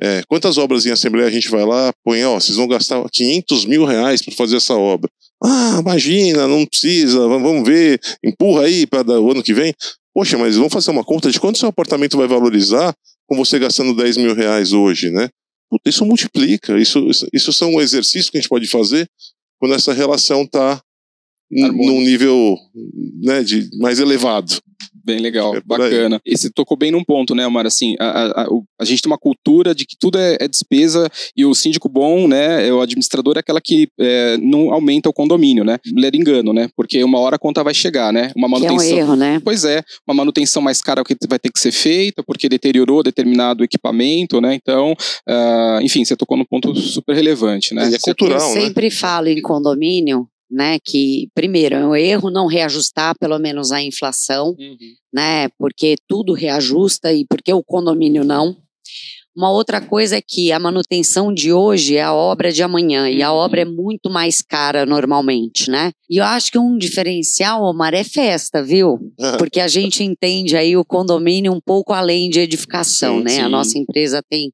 S3: É, quantas obras em assembleia a gente vai lá, põe, ó, vocês vão gastar 500 mil reais para fazer essa obra. Ah, imagina, não precisa, vamos ver, empurra aí para o ano que vem. Poxa, mas vamos fazer uma conta de quanto seu apartamento vai valorizar com você gastando 10 mil reais hoje, né? Isso multiplica, isso, isso, isso são um exercício que a gente pode fazer quando essa relação está num nível né, de mais elevado.
S1: Bem legal, é bacana. E você tocou bem num ponto, né, Omar? Assim, a, a, a gente tem uma cultura de que tudo é, é, despesa e o síndico bom, né, o administrador é aquela que é, não aumenta o condomínio, né? Ler engano, né? Porque uma hora a conta vai chegar, né? Uma manutenção.
S4: Que é um erro, né?
S1: Pois é, uma manutenção mais cara que vai ter que ser feita porque deteriorou determinado equipamento, né? Então, uh, enfim, você tocou num ponto super relevante, né?
S3: E é cultural,
S4: Eu sempre
S3: né?
S4: falo em condomínio né? Que primeiro é um erro não reajustar pelo menos a inflação, uhum. né? Porque tudo reajusta e porque o condomínio não. Uma outra coisa é que a manutenção de hoje é a obra de amanhã e a obra é uhum. muito mais cara normalmente, né? E eu acho que um diferencial, Omar, é festa, viu? Porque a gente entende aí o condomínio um pouco além de edificação, sim, né? Sim. A nossa empresa tem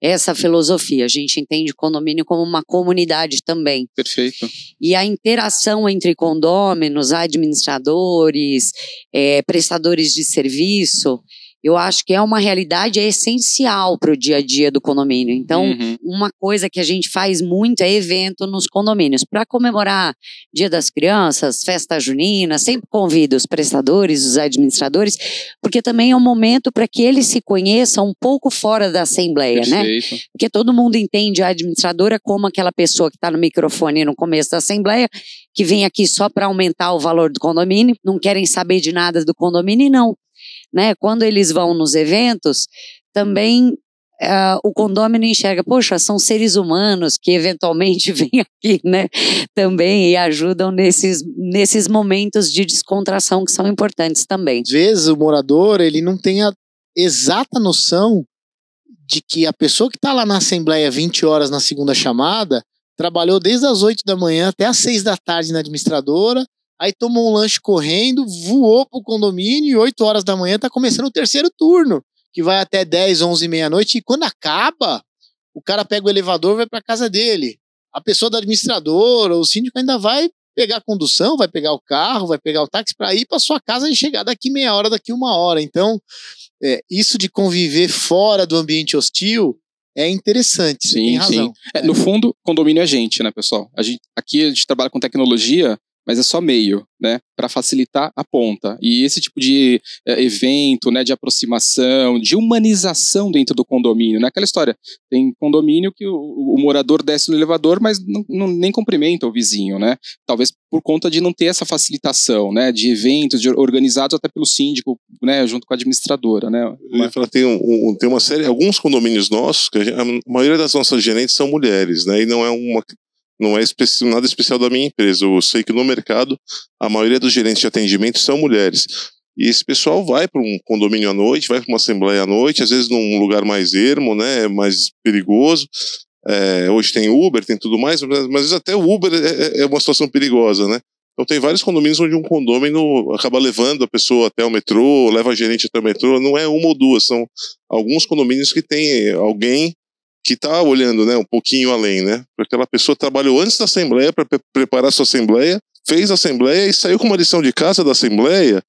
S4: essa filosofia. A gente entende o condomínio como uma comunidade também.
S1: Perfeito.
S4: E a interação entre condôminos, administradores, é, prestadores de serviço eu acho que é uma realidade é essencial para o dia a dia do condomínio. Então, uhum. uma coisa que a gente faz muito é evento nos condomínios. Para comemorar Dia das Crianças, festa junina, sempre convido os prestadores, os administradores, porque também é um momento para que eles se conheçam um pouco fora da Assembleia, né? Perfeito. né? Porque todo mundo entende a administradora como aquela pessoa que está no microfone no começo da Assembleia, que vem aqui só para aumentar o valor do condomínio, não querem saber de nada do condomínio, e não né? Quando eles vão nos eventos, também uh, o condômino enxerga, poxa, são seres humanos que eventualmente <laughs> vêm aqui, né? Também e ajudam nesses, nesses momentos de descontração que são importantes também.
S2: Às vezes o morador ele não tem a exata noção de que a pessoa que está lá na Assembleia 20 horas na segunda chamada trabalhou desde as 8 da manhã até as 6 da tarde na administradora, aí tomou um lanche correndo, voou pro condomínio e 8 horas da manhã tá começando o terceiro turno, que vai até 10, 11 e meia-noite, e quando acaba, o cara pega o elevador e vai para casa dele. A pessoa da administradora, o síndico ainda vai pegar a condução, vai pegar o carro, vai pegar o táxi para ir para sua casa e chegar daqui meia hora, daqui uma hora. Então, é, isso de conviver fora do ambiente hostil é interessante. Sim, sim.
S1: É, no fundo, condomínio é gente, né, pessoal? A gente, aqui a gente trabalha com tecnologia, mas é só meio, né, para facilitar a ponta. E esse tipo de é, evento, né, de aproximação, de humanização dentro do condomínio, né, aquela história, tem condomínio que o, o morador desce no elevador, mas não, não, nem cumprimenta o vizinho, né, talvez por conta de não ter essa facilitação, né, de eventos de, organizados até pelo síndico, né, junto com a administradora, né.
S3: Uma... Falar, tem, um, tem uma série, alguns condomínios nossos, que a, a maioria das nossas gerentes são mulheres, né, e não é uma não é especi nada especial da minha empresa. Eu sei que no mercado a maioria dos gerentes de atendimento são mulheres. E esse pessoal vai para um condomínio à noite, vai para uma assembleia à noite, às vezes num lugar mais ermo, né, mais perigoso. É, hoje tem Uber, tem tudo mais, mas às vezes até o Uber é, é, é uma situação perigosa, né? Então tem vários condomínios onde um condomínio acaba levando a pessoa até o metrô, leva a gerente até o metrô, não é uma ou duas, são alguns condomínios que tem alguém que está olhando né, um pouquinho além, né? Porque aquela pessoa trabalhou antes da Assembleia para pre preparar sua Assembleia, fez a Assembleia e saiu com uma lição de casa da Assembleia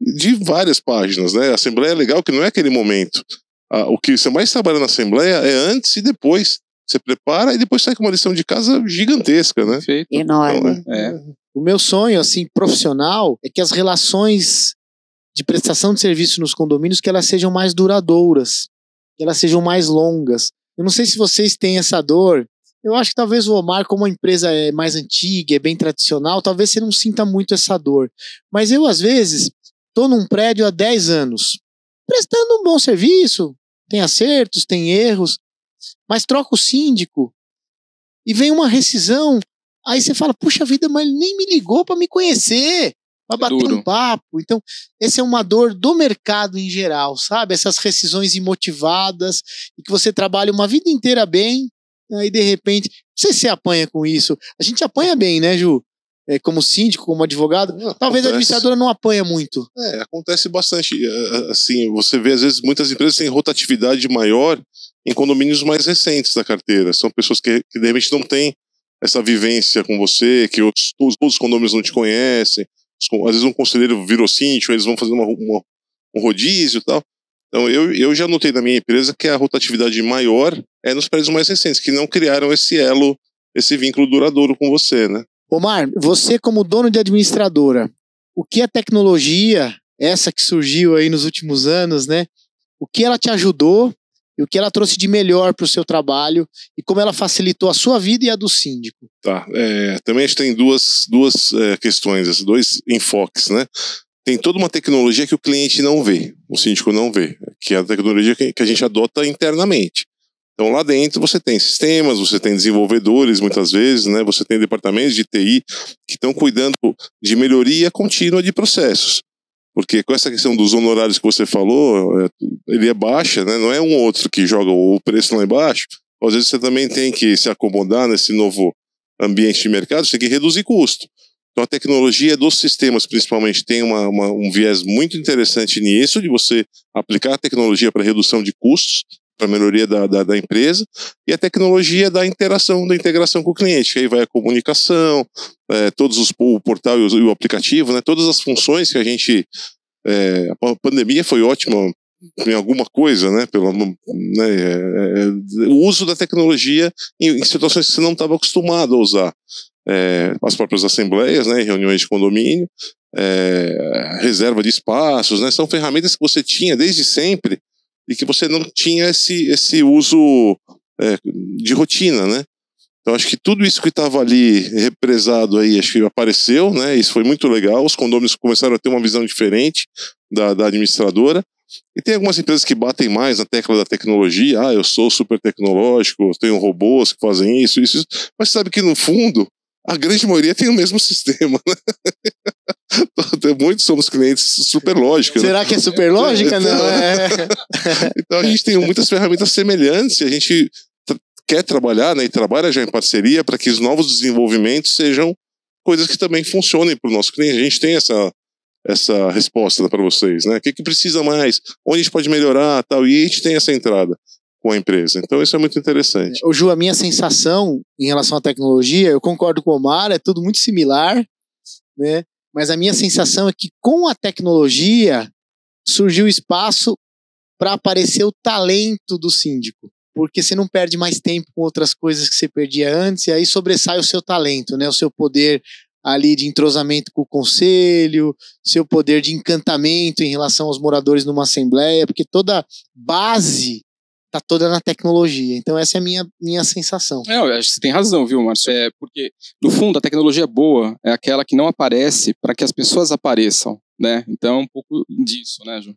S3: de várias páginas, né? A Assembleia é legal que não é aquele momento. Ah, o que você mais trabalha na Assembleia é antes e depois. Você prepara e depois sai com uma lição de casa gigantesca, né?
S4: Perfeito. Enorme.
S2: Então, é, é. O meu sonho, assim, profissional, é que as relações de prestação de serviço nos condomínios que elas sejam mais duradouras, que elas sejam mais longas. Eu não sei se vocês têm essa dor. Eu acho que talvez o Omar, como a empresa é mais antiga, é bem tradicional, talvez você não sinta muito essa dor. Mas eu, às vezes, estou num prédio há 10 anos, prestando um bom serviço, tem acertos, tem erros, mas troca o síndico e vem uma rescisão. Aí você fala, puxa vida, mas ele nem me ligou para me conhecer. Vai bater
S1: Duro.
S2: um papo. Então, esse é uma dor do mercado em geral, sabe? Essas rescisões imotivadas e que você trabalha uma vida inteira bem, aí de repente, sei se você apanha com isso. A gente apanha bem, né, Ju? É, como síndico, como advogado.
S3: Não,
S2: Talvez a
S3: acontece.
S2: administradora não apanha muito.
S3: É, acontece bastante. É, Assim, você vê, às vezes, muitas empresas têm rotatividade maior em condomínios mais recentes da carteira. São pessoas que, que de repente, não têm essa vivência com você, que outros, todos os condomínios não te conhecem. Às vezes, um conselheiro virou síndico, eles vão fazer uma, uma- um rodízio e tal. Então, eu, eu já notei na minha empresa que a rotatividade maior é nos prédios mais recentes, que não criaram esse elo, esse vínculo duradouro com você, né?
S2: Omar, você como dono de administradora, o que a tecnologia, essa que surgiu aí nos últimos anos, né? O que ela te ajudou e o que ela trouxe de melhor para o seu trabalho e como ela facilitou a sua vida e a do síndico?
S3: Tá. é, também a gente tem duas, duas é, questões, dois enfoques, né? Tem toda uma tecnologia que o cliente não vê, o síndico não vê, que é a tecnologia que a gente adota internamente. Então lá dentro você tem sistemas, você tem desenvolvedores muitas vezes, né? Você tem departamentos de TI que estão cuidando de melhoria contínua de processos. Porque com essa questão dos honorários que você falou, é, ele é baixa, né? Não é um ou outro que joga o preço lá embaixo. Às vezes você também tem que se acomodar nesse novo ambiente de mercado, você tem que reduzir custo. Então a tecnologia dos sistemas, principalmente, tem uma, uma- um viés muito interessante nisso, de você aplicar a tecnologia para redução de custos, para melhoria da, da, da empresa, e a tecnologia da interação, da integração com o cliente, aí vai a comunicação, é, todos os o portal e o, o aplicativo, né, todas as funções que a gente é, a pandemia foi ótima em alguma coisa, né, pelo né, é, é, o uso da tecnologia em, em situações que você não estava acostumado a usar, É, as próprias assembleias, né, reuniões de condomínio, é, reserva de espaços, né, são ferramentas que você tinha desde sempre e que você não tinha esse, esse uso é, de rotina, né? Então acho que tudo isso que estava ali represado aí, acho que apareceu, né? Isso foi muito legal. Os condôminos começaram a ter uma visão diferente da, da administradora. E tem algumas empresas que batem mais na tecla da tecnologia. Ah, eu sou super tecnológico, eu tenho robôs que fazem isso, isso, isso. Mas sabe que no fundo a grande maioria tem o mesmo <laughs> sistema. Né? Então, Muitos somos clientes super lógicos. né?
S2: Será que é super lógica? Não, é. <laughs>
S3: Então a gente tem muitas ferramentas semelhantes e a gente quer trabalhar né, e trabalha já em parceria para que os novos desenvolvimentos sejam coisas que também funcionem para o nosso cliente. A gente tem essa, essa resposta para vocês, né? O que, que precisa mais? Onde a gente pode melhorar tal? E a gente tem essa entrada com a empresa. Então isso é muito interessante.
S2: Ô, Ju, a minha sensação em relação à tecnologia, eu concordo com o Omar, é tudo muito similar, né? Mas a minha sensação é que com a tecnologia surgiu espaço para aparecer o talento do síndico. Porque você não perde mais tempo com outras coisas que você perdia antes, e aí sobressai o seu talento, né? O seu poder ali de entrosamento com o conselho, seu poder de encantamento em relação aos moradores numa assembleia, porque toda base tá toda na tecnologia. Então essa é a minha, minha sensação.
S1: É, eu acho que você tem razão, viu, Márcio? É porque, no fundo, a tecnologia boa é aquela que não aparece para que as pessoas apareçam, né? Então, é um pouco disso, né, Ju?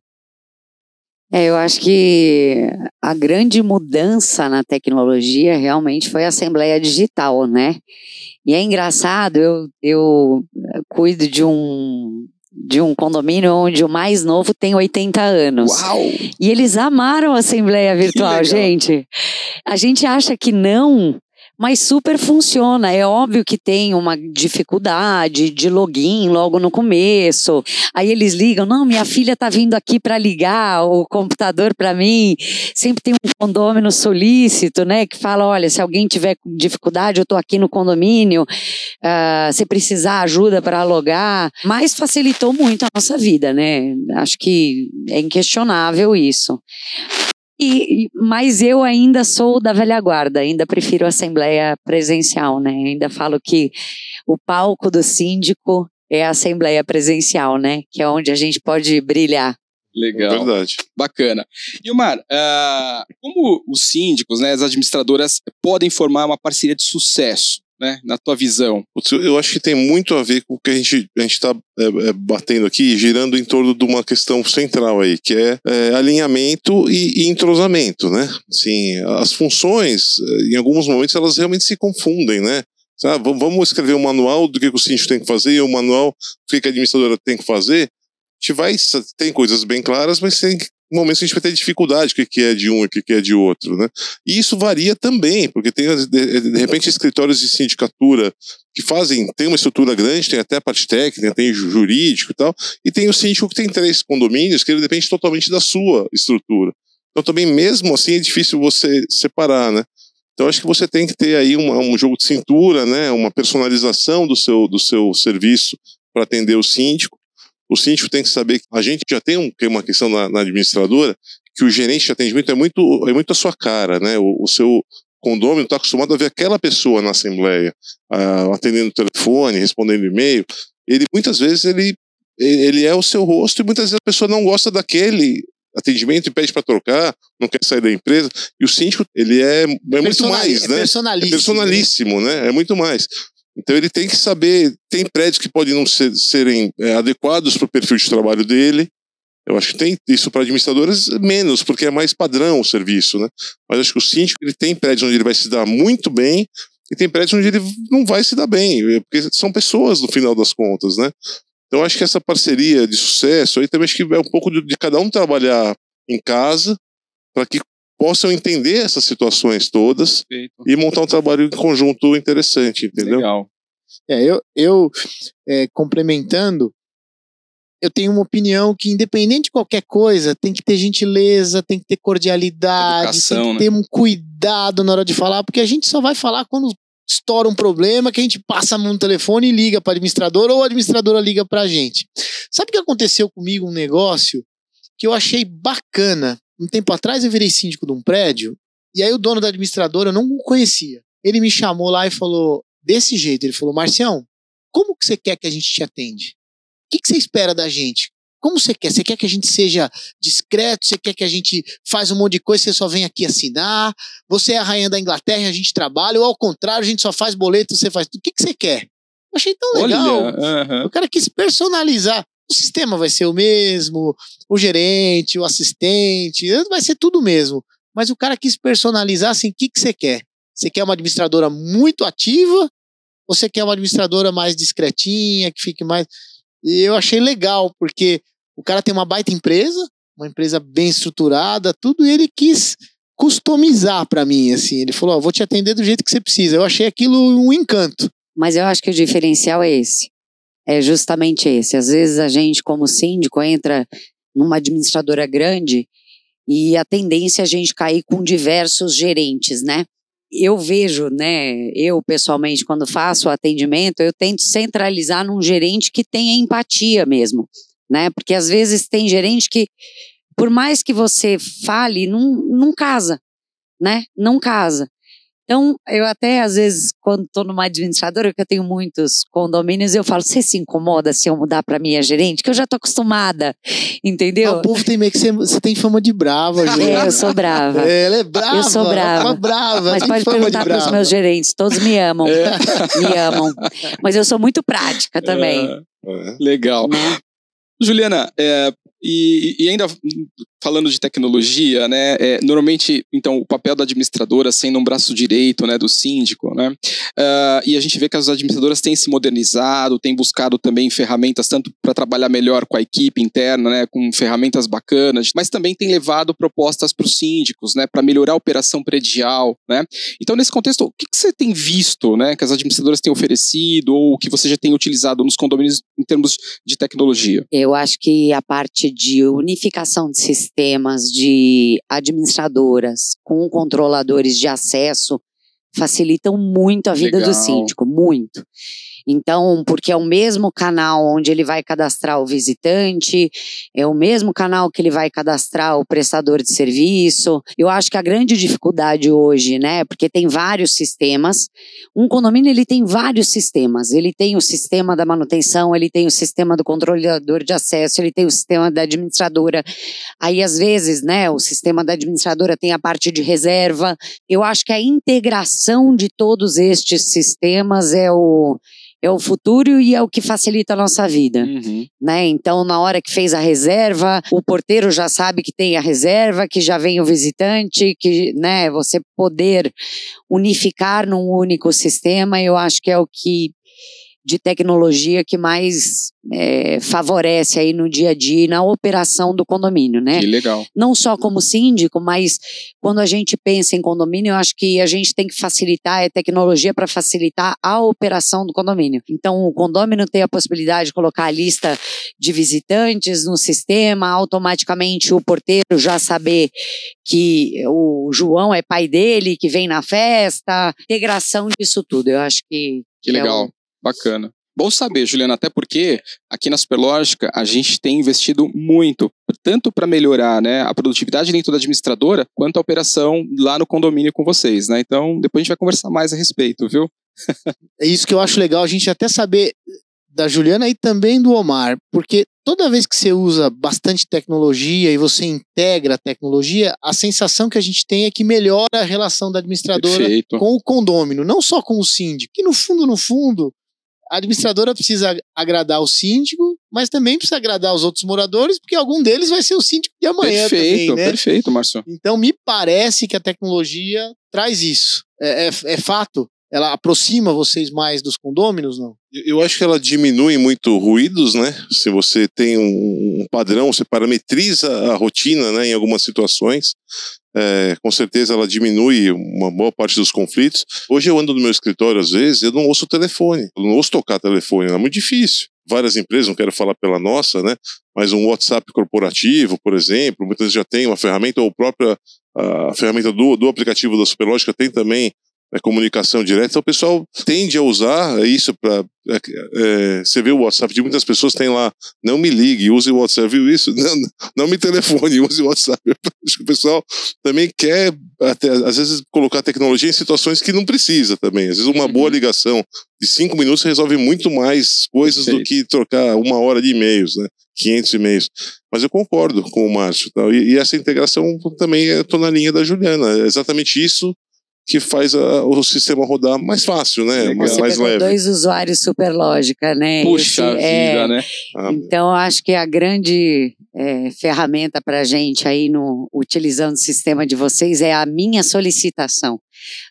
S4: É, eu acho que a grande mudança na tecnologia realmente foi a Assembleia Digital, né? E é engraçado, eu, eu cuido de um, de um condomínio onde o mais novo tem 80 anos.
S1: Uau!
S4: E eles amaram a Assembleia Virtual, gente. A gente acha que não, mas super funciona. É óbvio que tem uma dificuldade de login logo no começo. Aí eles ligam: não, minha filha tá vindo aqui para ligar o computador para mim. Sempre tem um condômino solícito, né? Que fala: olha, se alguém tiver dificuldade, eu tô aqui no condomínio. ah, se precisar ajuda para logar. Mas facilitou muito a nossa vida, né? Acho que é inquestionável isso. E, mas eu ainda sou da velha guarda, ainda prefiro a assembleia presencial, né? Ainda falo que o palco do síndico é a assembleia presencial, né? Que é onde a gente pode brilhar.
S1: Legal.
S3: Verdade.
S1: Bacana. E, Omar, ah, como os síndicos, né, as administradoras podem formar uma parceria de sucesso, né, na tua visão?
S3: Eu- acho que tem muito a ver com o que a gente a está batendo aqui, girando em torno de uma questão central aí, que é, é, alinhamento e, e entrosamento, né? Assim, as funções, eh, em alguns momentos, elas realmente se confundem, né? Ah, vamos escrever um manual do que o síndico tem que fazer e um manual do que a administradora tem que fazer. A gente vai, tem coisas bem claras, mas tem momentos que a gente vai ter dificuldade, o que é de um e o que é de outro, né? E isso varia também, porque tem, de repente, escritórios de sindicatura que fazem, tem uma estrutura grande, tem até a parte técnica, tem jurídico e tal, e tem o síndico que tem três condomínios, que ele depende totalmente da sua estrutura. Então também, mesmo assim, é difícil você separar, né? Então acho que você tem que ter aí uma, um jogo de cintura, né? Uma personalização do seu, do seu serviço para atender o síndico, o síndico tem que saber que a gente já tem um, uma questão na, na, administradora, que o gerente de atendimento é muito, é muito a sua cara, né? O, o seu condomínio está acostumado a ver aquela pessoa na assembleia, uh, atendendo o telefone, respondendo e-mail. Ele muitas vezes ele, ele é o seu rosto e muitas vezes a pessoa não gosta daquele atendimento e pede para trocar, não quer sair da empresa. E o síndico, ele é, é muito mais,
S2: é
S3: né?
S2: Personalíssimo.
S3: É personalíssimo, né? né? É muito mais. Então ele tem que saber, tem prédios que podem não ser, serem é, adequados para o perfil de trabalho dele. Eu acho que tem isso para administradores menos, porque é mais padrão o serviço, né? Mas acho que o síndico ele tem prédios onde ele vai se dar muito bem e tem prédios onde ele não vai se dar bem, é, porque são pessoas no final das contas, né? Então acho que essa parceria de sucesso aí também acho que é um pouco de, de cada um trabalhar em casa para que possam entender essas situações todas Perfeito. e montar um trabalho em conjunto interessante, entendeu?
S1: Legal.
S2: É, eu, eu é, complementando, eu tenho uma opinião que, independente de qualquer coisa, tem que ter gentileza, tem que ter cordialidade, Educação, tem que ter né? um cuidado na hora de falar, porque a gente só vai falar quando estoura um problema que a gente passa no telefone e liga para a administradora ou a administradora liga para a gente. Sabe o que aconteceu comigo um negócio que eu achei bacana? Um tempo atrás eu virei síndico de um prédio e aí o dono da administradora eu não o conhecia. Ele me chamou lá e falou desse jeito, ele falou: "Marcião, como que você quer que a gente te atende? O que, que você espera da gente? Como você quer? Você quer que a gente seja discreto? Você quer que a gente faz um monte de coisa e você só vem aqui assinar? Você é a rainha da Inglaterra e a gente trabalha? Ou ao contrário, a gente só faz boleto e você faz tudo? O que, que você quer? Eu achei tão legal. Olha, uh -huh. O cara quis personalizar o sistema vai ser o mesmo, o gerente, o assistente, vai ser tudo mesmo. Mas o cara quis personalizar assim: o que, que você quer? Você quer uma administradora muito ativa? Ou você quer uma administradora mais discretinha, que fique mais. E eu achei legal, porque o cara tem uma baita empresa, uma empresa bem estruturada, tudo, e ele quis customizar para mim, assim. Ele falou: oh, vou te atender do jeito que você precisa. Eu achei aquilo um encanto.
S4: Mas eu acho que o diferencial é esse é justamente esse. Às vezes a gente, como síndico, entra numa administradora grande e a tendência é a gente cair com diversos gerentes, né? Eu vejo, né, eu pessoalmente, quando faço o atendimento, eu tento centralizar num gerente que tenha empatia mesmo, né? Porque às vezes tem gerente que, por mais que você fale, não, não casa, né? Não casa. Então, eu até, às vezes, quando estou numa administradora, que eu tenho muitos condomínios, eu falo, você se incomoda se eu mudar para minha gerente? Que eu já estou acostumada, entendeu?
S2: O povo tem meio que você tem fama de brava, Ju.
S4: É, eu sou brava.
S2: É, ela é brava.
S4: Eu sou brava.
S2: Ela é brava.
S4: Mas pode perguntar para os meus gerentes, todos me amam. É. Me amam. Mas eu sou muito prática também.
S1: É. Legal. Né? Juliana, é, e, e, ainda falando de tecnologia, né, é, normalmente, então, o papel da administradora sendo um braço direito, né, do síndico, né, uh, e a gente vê que as administradoras têm se modernizado, têm buscado também ferramentas tanto para trabalhar melhor com a equipe interna, né, com ferramentas bacanas, mas também têm levado propostas para os síndicos, né, para melhorar a operação predial, né. Então, nesse contexto, o que, que, você tem visto, né, que as administradoras têm oferecido ou que você já tem utilizado nos condomínios em termos de tecnologia?
S4: Eu acho que a parte de unificação de sistemas de administradoras com controladores de acesso facilitam muito a vida Legal. do síndico, muito. Então, porque é o mesmo canal onde ele vai cadastrar o visitante, é o mesmo canal que ele vai cadastrar o prestador de serviço. Eu acho que a grande dificuldade hoje, né, porque tem vários sistemas. Um condomínio ele tem vários sistemas. Ele tem o sistema da manutenção, ele tem o sistema do controlador de acesso, ele tem o sistema da administradora. Aí às vezes, né, o sistema da administradora tem a parte de reserva. Eu acho que a integração de todos estes sistemas é o é o futuro e é o que facilita a nossa vida.
S1: Uhum.
S4: Né? Então, na hora que fez a reserva, o porteiro já sabe que tem a reserva, que já vem o visitante, que né, você poder unificar num único sistema, eu acho que é o que de tecnologia que mais é, favorece aí no dia a dia e na operação do condomínio, né?
S1: Que legal.
S4: Não só como síndico, mas quando a gente pensa em condomínio, eu acho que a gente tem que facilitar a tecnologia para facilitar a operação do condomínio. Então, o condomínio tem a possibilidade de colocar a lista de visitantes no sistema, automaticamente o porteiro já saber que o João é pai dele, que vem na festa, integração disso tudo. Eu acho que
S1: Que
S4: que é
S1: legal. Bacana. Bom saber, Juliana, até porque aqui na Superlógica a gente tem investido muito, tanto para melhorar né, a produtividade dentro da administradora, quanto a operação lá no condomínio com vocês. Né? Então, depois a gente vai conversar mais a respeito, viu?
S2: É isso que eu acho legal a gente até saber da Juliana e também do Omar, porque toda vez que você usa bastante tecnologia e você integra a tecnologia, a sensação que a gente tem é que melhora a relação da administradora
S1: Perfeito.
S2: com o condômino, não só com o síndico, que no fundo, no fundo, a administradora precisa agradar o síndico, mas também precisa agradar os outros moradores, porque algum deles vai ser o síndico de amanhã
S1: perfeito,
S2: também, né?
S1: perfeito, Márcio.
S2: Então me parece que a tecnologia traz isso. É, é- é fato? Ela aproxima vocês mais dos condôminos, não?
S3: Eu acho que ela diminui muito ruídos, né? Se você tem um um padrão, você parametriza a rotina, né? Em algumas situações, é, com certeza ela diminui uma boa parte dos conflitos. Hoje eu ando no meu escritório às vezes, eu não ouço o telefone, eu não ouço tocar telefone, é muito difícil. Várias empresas, não quero falar pela nossa, né? Mas um WhatsApp corporativo, por exemplo, muitas vezes já tem uma ferramenta ou própria a ferramenta do, do aplicativo da Superlógica tem também é, comunicação direta. Então o pessoal tende a usar isso para. você vê o WhatsApp de muitas pessoas, tem lá, não me ligue, use o WhatsApp, viu isso? <laughs> Não, não me telefone, use o WhatsApp. Acho que o pessoal também quer, até, às vezes, colocar tecnologia em situações que não precisa também. Às vezes, uma boa ligação de cinco minutos resolve muito mais coisas do que trocar uma hora de e-mails, né? 500 e-mails. Mas eu concordo com o Márcio. tá? E, e essa integração também estou na linha da Juliana. É exatamente isso que faz a- o sistema rodar mais fácil, né?
S4: Você
S3: mais leve.
S4: dois usuários Superlógica, né?
S1: Puxa
S4: Esse é-
S1: vida, né?
S3: Ah,
S4: Então, acho que a grande é, ferramenta para a gente aí, no, utilizando o sistema de vocês, é a minha solicitação.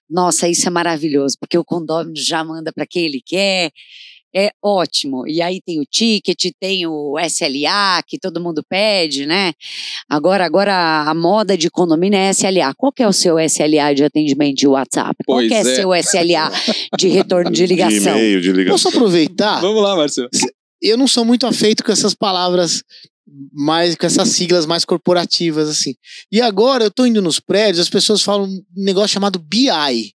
S4: Nossa, isso é maravilhoso, porque o condomínio já manda para quem ele quer, é ótimo. E aí tem o ticket, tem o SLA, que todo mundo pede, né? Agora, agora a moda de condomínio é SLA. Qual que é o seu SLA de atendimento de WhatsApp? Qual
S1: Pois
S4: que é,
S1: é.
S4: seu SLA de retorno de <laughs>
S3: de
S4: ligação?
S3: e-mail, de ligação.
S2: Posso aproveitar?
S1: Vamos lá, Márcio.
S2: eu não sou muito afeito com essas palavras mais com essas siglas mais corporativas assim. E agora eu tô indo nos prédios, as pessoas falam um negócio chamado BI.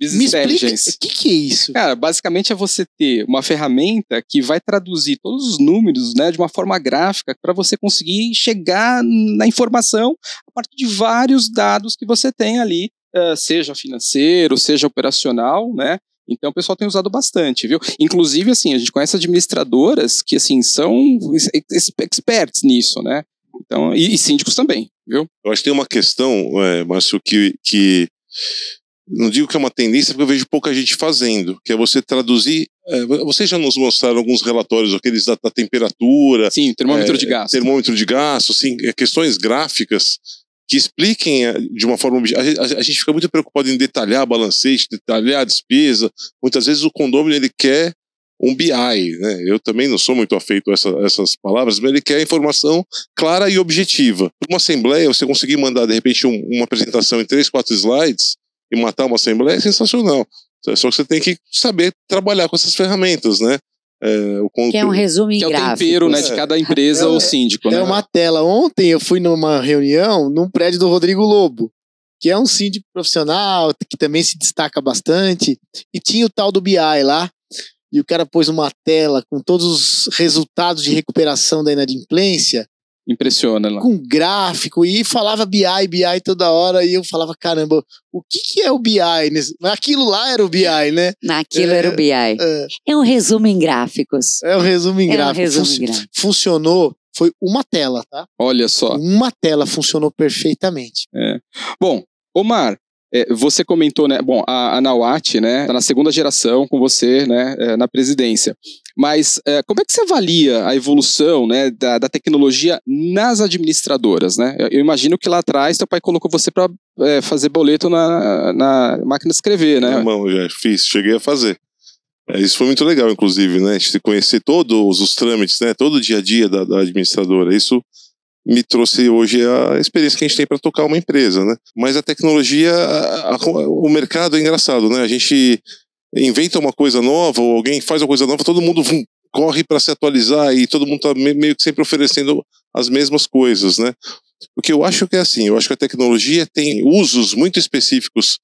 S2: Me
S1: Business
S2: explica, o
S1: Intelligence.
S2: que que é isso?
S1: Cara, basicamente é você ter uma ferramenta que vai traduzir todos os números né, de uma forma gráfica para você conseguir chegar na informação a partir de vários dados que você tem ali, eh, seja financeiro, seja operacional, né? Então o pessoal tem usado bastante, viu? Inclusive, assim, a gente conhece administradoras que, assim, são ex- experts nisso, né? Então, e, e síndicos também, viu?
S3: Eu acho que tem uma questão, é, Márcio, que, que não digo que é uma tendência, porque eu vejo pouca gente fazendo, que é você traduzir. é, vocês já nos mostraram alguns relatórios, aqueles da, da temperatura,
S1: Sim, termômetro
S3: é,
S1: de gasto.
S3: termômetro de gasto, assim, é, questões gráficas que expliquem é, de uma forma. A, gente- a gente fica muito preocupado em detalhar balancete, detalhar a despesa. Muitas vezes o condomínio ele quer um BI, né? Eu também não sou muito afeito a essa- essas palavras, mas ele quer informação clara e objetiva. Uma assembleia, você conseguir mandar de repente um- uma apresentação em três, quatro slides e matar uma assembleia é sensacional. Só que você tem que saber trabalhar com essas ferramentas, né? É, o
S4: Que é um resumo em
S1: Que é o tempero né,
S3: É.
S1: de cada empresa
S2: É,
S1: ou síndico, né?
S2: É uma tela. Ontem eu fui numa reunião num prédio do Rodrigo Lobo, que é um síndico profissional, que também se destaca bastante, e tinha o tal do BI lá, e o cara pôs uma tela com todos os resultados de recuperação da inadimplência,
S1: Impressiona lá.
S2: com gráfico, e falava BI, BI toda hora, e eu falava, caramba, o que, que é o BI? nesse- Aquilo lá era o BI, né?
S4: Naquilo
S2: É,
S4: era o BI.
S2: É,
S4: É um resumo em gráficos.
S2: é o resumo em
S4: É um
S2: gráfico.
S4: resumo em gráfico.
S2: Funcionou, foi uma tela, tá?
S1: Olha só.
S2: Uma tela funcionou perfeitamente.
S1: Bom, Omar, É, você comentou, né? Bom, a, a Nawat, né? Tá na segunda geração com você, né? É, na presidência. Mas é, como é que você avalia a evolução, né? Da, da, tecnologia nas administradoras, né? Eu, imagino que lá atrás teu pai colocou você para é, fazer boleto na, na máquina de escrever, né?
S3: Não, já fiz, cheguei a fazer. É, isso foi muito legal, inclusive, né? A gente conhecer todos os trâmites, né? Todo o dia a dia da, da administradora. Isso me trouxe hoje a experiência que a gente tem para tocar uma empresa, né? Mas a tecnologia, a, a, o mercado é engraçado, né? A gente inventa uma coisa nova ou alguém faz uma coisa nova, todo mundo vum, corre para se atualizar e todo mundo está meio que sempre oferecendo as mesmas coisas, né? O que eu acho que é assim, eu acho que a tecnologia tem usos muito específicos,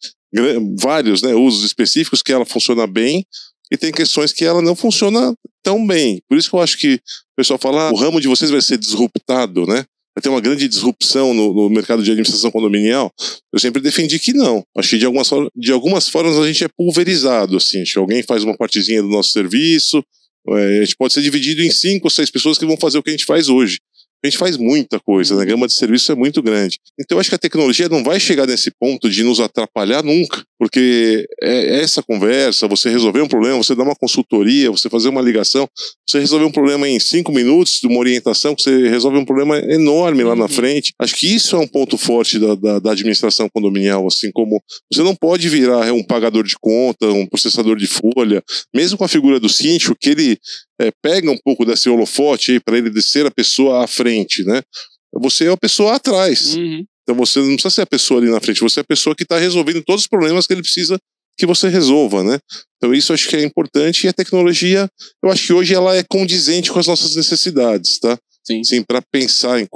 S3: vários, né, usos específicos que ela funciona bem e tem questões que ela não funciona tão bem. Por isso que eu acho que o pessoal fala, ah, o ramo de vocês vai ser disruptado, né? Vai ter uma grande disrupção no, no, mercado de administração condominial. Eu sempre defendi que não. Acho que de algumas, de algumas formas a gente é pulverizado, assim. Acho que alguém faz uma partezinha do nosso serviço, é, a gente pode ser dividido em cinco ou seis pessoas que vão fazer o que a gente faz hoje. A gente faz muita coisa, né? a gama de serviços é muito grande. Então eu acho que a tecnologia não vai chegar nesse ponto de nos atrapalhar nunca, porque é essa conversa, você resolver um problema, você dar uma consultoria, você fazer uma ligação, você resolver um problema em cinco minutos, de uma orientação, que você resolve um problema enorme lá na uhum. frente. Acho que isso é um ponto forte da, da, da administração condominial, assim como você não pode virar um pagador de conta, um processador de folha, mesmo com a figura do síndico, que ele é, pega um pouco desse holofote aí para ele ser a pessoa à frente, né? Você é a pessoa atrás. Uhum. Então você não precisa ser a pessoa ali na frente, você é a pessoa que está resolvendo todos os problemas que ele precisa que você resolva, né? Então isso acho que é importante e a tecnologia, eu acho que hoje ela é condizente com as nossas necessidades, tá? Sim. Sim, para pensar em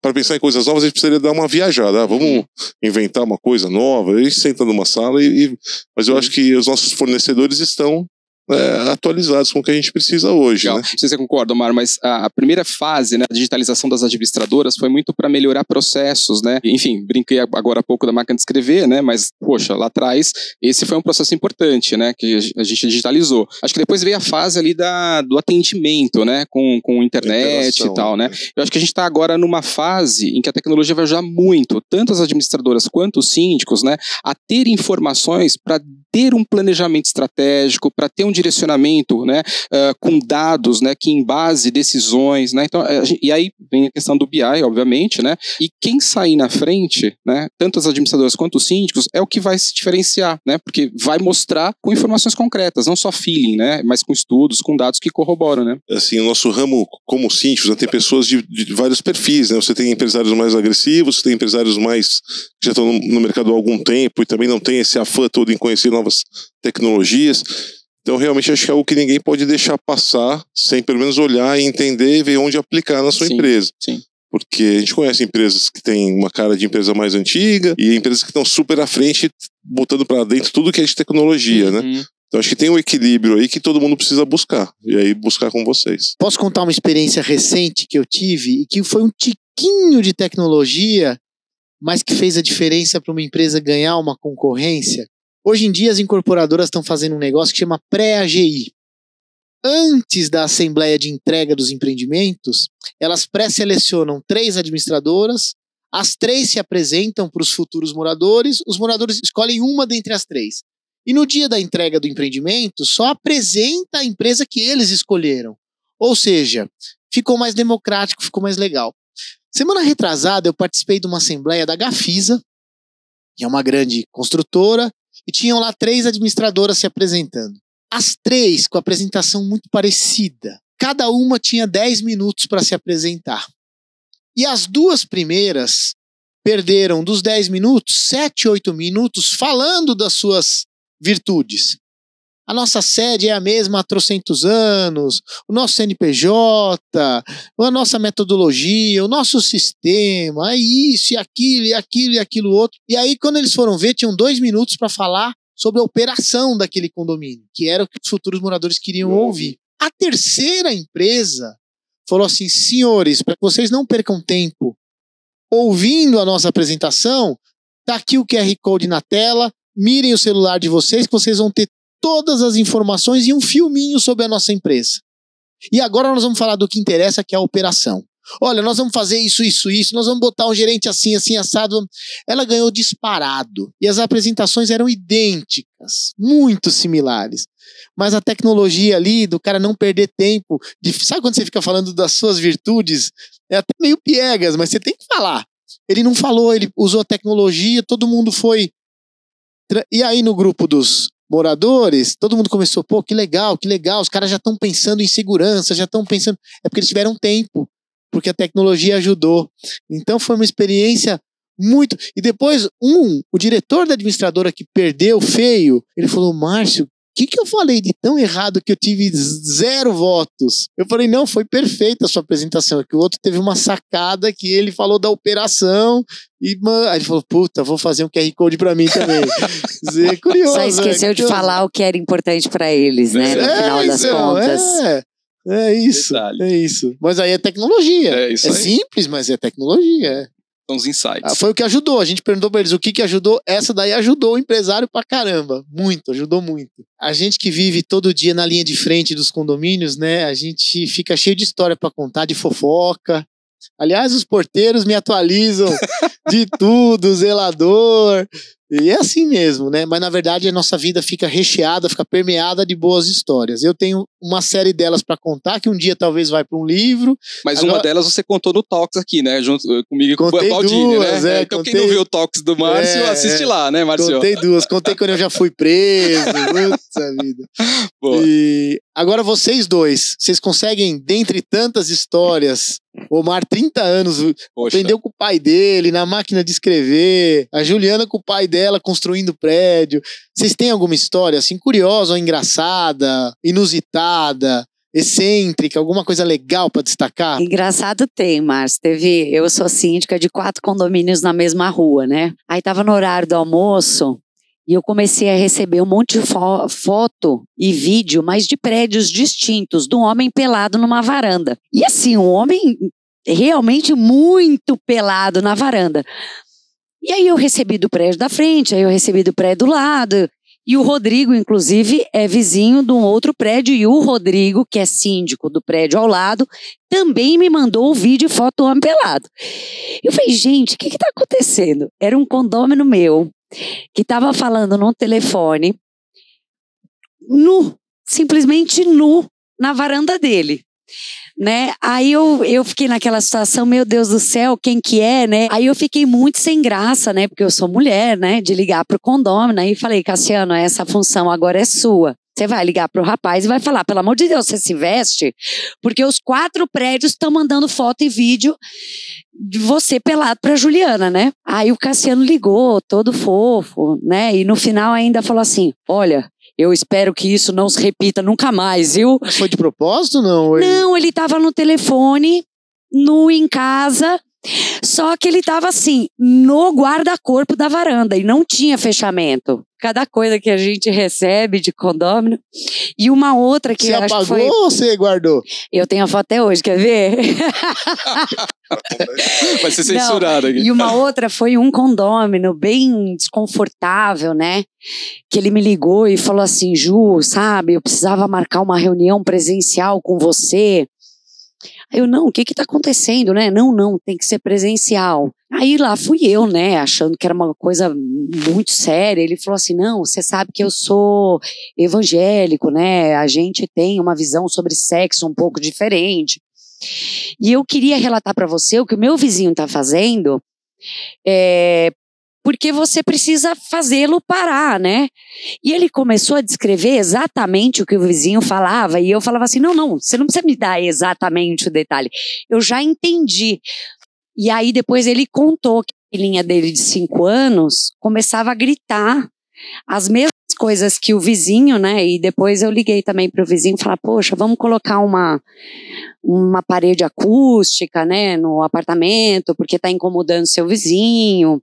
S3: para pensar em coisas novas, a gente precisaria dar uma viajada. Ah, vamos inventar uma coisa nova. A gente senta numa sala e, e mas eu Sim. acho que os nossos fornecedores estão é, atualizados com o que a gente precisa hoje. Né? Não
S1: sei se você concorda, Omar, mas a, a primeira fase, né, a digitalização das administradoras foi muito para melhorar processos, né? Enfim, brinquei agora há pouco da máquina de escrever, né? Mas, poxa, lá atrás, esse foi um processo importante, né? Que a gente digitalizou. Acho que depois veio a fase ali da, do atendimento, né? Com, com internet e tal, né? né? Eu acho que a gente está agora numa fase em que a tecnologia vai ajudar muito, tanto as administradoras quanto os síndicos, né? A ter informações para ter um planejamento estratégico, para ter um direcionamento né, uh, com dados né, que embase decisões. Né, então, gente, e aí vem a questão do BI, obviamente, né, e quem sair na frente, né, tanto as administradoras quanto os síndicos, é o que vai se diferenciar, né, porque vai mostrar com informações concretas, não só feeling, né, mas com estudos, com dados que corroboram. Né.
S3: Assim, o nosso ramo como síndicos né, tem pessoas de, de, vários perfis. Né, você tem empresários mais agressivos, você tem empresários mais que já estão no, no mercado há algum tempo e também não tem esse afã todo em conhecer novas tecnologias. Então, realmente, acho que é algo que ninguém pode deixar passar sem pelo menos olhar e entender e ver onde aplicar na sua sim, empresa.
S1: Sim.
S3: Porque a gente conhece empresas que têm uma cara de empresa mais antiga e empresas que estão super à frente, botando para dentro tudo que é de tecnologia, né? uhum. né? Então acho que tem um equilíbrio aí que todo mundo precisa buscar. E aí buscar com vocês.
S2: Posso contar uma experiência recente que eu tive e que foi um tiquinho de tecnologia, mas que fez a diferença para uma empresa ganhar uma concorrência? Hoje em dia, as incorporadoras estão fazendo um negócio que chama pré-AGI. Antes da assembleia de entrega dos empreendimentos, elas pré-selecionam três administradoras, as três se apresentam para os futuros moradores, os moradores escolhem uma dentre as três. E no dia da entrega do empreendimento, só apresenta a empresa que eles escolheram. Ou seja, ficou mais democrático, ficou mais legal. Semana retrasada, eu participei de uma assembleia da Gafisa, que é uma grande construtora, e tinham lá três administradoras se apresentando. As três com apresentação muito parecida. Cada uma tinha 10 minutos para se apresentar. E as duas primeiras perderam dos 10 minutos, 7, 8 minutos falando das suas virtudes. A nossa sede é a mesma há trocentos anos, o nosso CNPJ, a nossa metodologia, o nosso sistema, é isso e aquilo e aquilo e aquilo outro. E aí, quando eles foram ver, tinham dois minutos para falar sobre a operação daquele condomínio, que era o que os futuros moradores queriam ouvir. A terceira empresa falou assim: senhores, para que vocês não percam tempo ouvindo a nossa apresentação, tá aqui o QR Code na tela, mirem o celular de vocês que vocês vão ter todas as informações e um filminho sobre a nossa empresa. E agora nós vamos falar do que interessa, que é a operação. Olha, nós vamos fazer isso, isso, isso, nós vamos botar um gerente assim, assim, assado. Ela ganhou disparado. E as apresentações eram idênticas, muito similares. Mas a tecnologia ali, do cara não perder tempo, de, sabe quando você fica falando das suas virtudes? É até meio piegas, mas você tem que falar. Ele não falou, ele usou a tecnologia, todo mundo foi. E aí no grupo dos moradores, todo mundo começou, pô, que legal, que legal, os caras já estão pensando em segurança, já estão pensando. É porque eles tiveram tempo, porque a tecnologia ajudou. Então foi uma experiência muito. E depois, um, o diretor da administradora que perdeu feio, ele falou: Márcio, que, que eu falei de tão errado que eu tive zero votos? Eu falei, não, foi perfeita a sua apresentação. É que o outro teve uma sacada que ele falou da operação e man... aí ele falou, puta, vou fazer um QR Code pra mim também. <laughs> é curioso.
S4: Só esqueceu
S2: é
S4: de falar o que era importante para eles, né? No
S2: é,
S4: final das
S2: então,
S4: contas.
S2: É. É isso,
S1: Detalhe.
S2: é isso. Mas aí é tecnologia.
S1: É isso aí.
S2: simples, mas é tecnologia.
S1: São os insights.
S2: Ah, foi o que ajudou. A gente perguntou pra eles o que, que ajudou. Essa daí ajudou o empresário pra caramba. Muito, ajudou muito. A gente que vive todo dia na linha de frente dos condomínios, né? A gente fica cheio de história pra contar, de fofoca. Aliás, os porteiros me atualizam <laughs> de tudo, zelador. E é assim mesmo, né? Mas na verdade a nossa vida fica recheada, fica permeada de boas histórias. Eu tenho uma série delas pra contar, que um dia talvez vai pra um livro.
S1: Mas
S2: Agora-
S1: uma delas você contou no Talks aqui, né? Junto eh, comigo e com o Baldini,
S2: duas,
S1: né?
S2: é,
S1: então quem
S2: contei-
S1: não viu o Talks do Márcio,
S2: É,
S1: assiste
S2: é.
S1: lá, né, Márcio?
S2: Contei duas. Contei quando eu já fui preso. <laughs> Puta vida.
S1: Boa.
S2: E agora vocês dois, vocês conseguem, dentre tantas histórias, o Omar, 30 anos,
S1: Poxa.
S2: aprendeu com o pai dele na máquina de escrever, a Juliana com o pai dela construindo prédio. Vocês têm alguma história assim curiosa ou engraçada, inusitada, excêntrica, alguma coisa legal pra destacar?
S4: Engraçado tem, Márcio. Teve, eu sou síndica de quatro condomínios na mesma rua, né? Aí tava no horário do almoço e eu comecei a receber um monte de fo- foto e vídeo, mas de prédios distintos, de um homem pelado numa varanda. E assim, um homem realmente muito pelado na varanda. E aí eu recebi do prédio da frente, aí eu recebi do prédio do lado. E o Rodrigo, inclusive, é vizinho de um outro prédio. E o Rodrigo, que é síndico do prédio ao lado, também me mandou o vídeo e foto homem pelado. Eu falei, gente, o que está acontecendo? Era um condômino meu que estava falando no telefone, nu, simplesmente nu, na varanda dele. Né? Aí eu, eu fiquei naquela situação, meu Deus do céu, quem que é, né? Aí eu fiquei muito sem graça, né? Porque eu sou mulher, né? De ligar pro condômino. Aí falei, Cassiano, essa função agora é sua. Você vai ligar pro rapaz e vai falar, pelo amor de Deus, você se veste? Porque os quatro prédios estão mandando foto e vídeo de você pelado pra Juliana, né? Aí o Cassiano ligou, todo fofo, né? E no final ainda falou assim: olha, eu espero que isso não se repita nunca mais, viu?
S2: Mas Foi de propósito ou não? Ele-
S4: Não, ele tava no telefone, nu em casa. Só que ele tava assim, no guarda-corpo da varanda e não tinha fechamento. Cada coisa que a gente recebe de condômino. E uma outra que
S2: Você
S4: eu acho que
S2: apagou
S4: foi.
S2: ou você guardou?
S4: Eu tenho a foto até hoje, quer ver? <laughs>
S1: Vai ser censurado aqui.
S4: E uma outra foi um condômino bem desconfortável, né? Que ele me ligou e falou assim: Ju, sabe, eu precisava marcar uma reunião presencial com você. Aí eu, não, o que que tá acontecendo, né? Não, não, tem que ser presencial. Aí lá fui eu, né, achando que era uma coisa muito séria. Ele falou assim: não, você sabe que eu sou evangélico, né? A gente tem uma visão sobre sexo um pouco diferente. E eu queria relatar para você o que o meu vizinho está fazendo, é, porque você precisa fazê-lo parar, né? E ele começou a descrever exatamente o que o vizinho falava, e eu falava assim: não, não, você não precisa me dar exatamente o detalhe, eu já entendi. E aí depois ele contou que a filhinha dele de cinco anos começava a gritar as mesmas coisas que o vizinho, né? E depois eu liguei também para o vizinho e falar: poxa, vamos colocar uma uma parede acústica, né, no apartamento, porque está incomodando seu vizinho,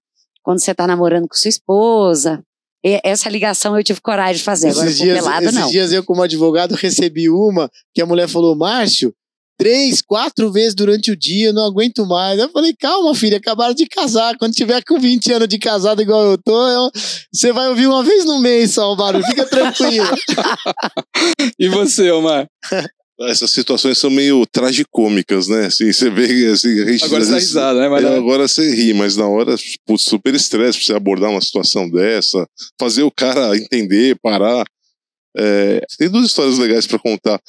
S4: quando você está namorando com sua esposa. E essa ligação eu tive coragem de fazer. Agora,
S2: esses
S4: com
S2: dias,
S4: pelado,
S2: esses
S4: não.
S2: dias eu, como advogado, recebi uma que a mulher falou: Márcio, três, quatro vezes durante o dia, eu não aguento mais. Eu falei: calma, filha, acabaram de casar. Quando tiver com 20 anos de casado igual eu tô, eu- você vai ouvir uma vez no mês só o barulho, fica tranquilo. <laughs>
S1: E você, Omar? <laughs>
S3: Essas situações são meio tragicômicas, né? Assim, você vê assim, a gente.
S1: Agora você risada, né? Mas
S3: é, agora você ri, mas na hora, putz, super estresse pra você abordar uma situação dessa, fazer o cara entender, parar. É, tem duas histórias legais pra contar.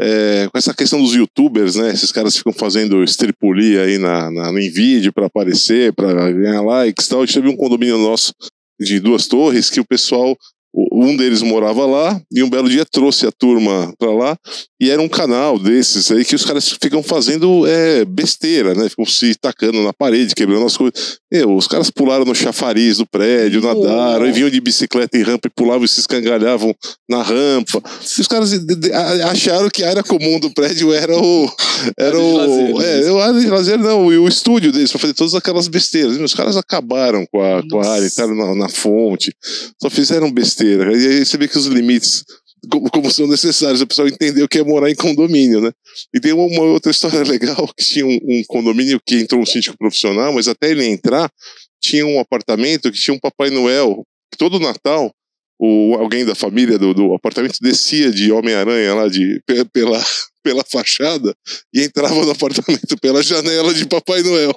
S3: É, com essa questão dos youtubers, né? Esses caras ficam fazendo stripuli aí na, na, no vídeo pra aparecer, pra ganhar likes e tal. A gente teve um condomínio nosso de duas torres que o pessoal. Um deles morava lá e um belo dia trouxe a turma pra lá e era um canal desses aí que os caras ficam fazendo é, besteira, né? Ficam se tacando na parede, quebrando as coisas. Meu, os caras pularam no chafariz do prédio, nadaram, e vinham de bicicleta em rampa e pulavam e se escangalhavam na rampa. E os caras acharam que a área comum do prédio era o. Era o. É, o área de lazer não, e o estúdio deles, pra fazer todas aquelas besteiras. E os caras acabaram com a, com a área, entraram na, na fonte, só fizeram besteira. E aí você vê que os limites como, como são necessários. O pessoal entendeu que é morar em condomínio, né? E tem uma, uma outra história <laughs> legal, que tinha um, um condomínio que entrou um síndico profissional, mas até ele entrar, tinha um apartamento que tinha um Papai Noel, que todo Natal, o, alguém da família do, do apartamento descia de Homem-Aranha lá de, pe- pela, <laughs> pela fachada e entrava no apartamento pela janela de Papai Noel.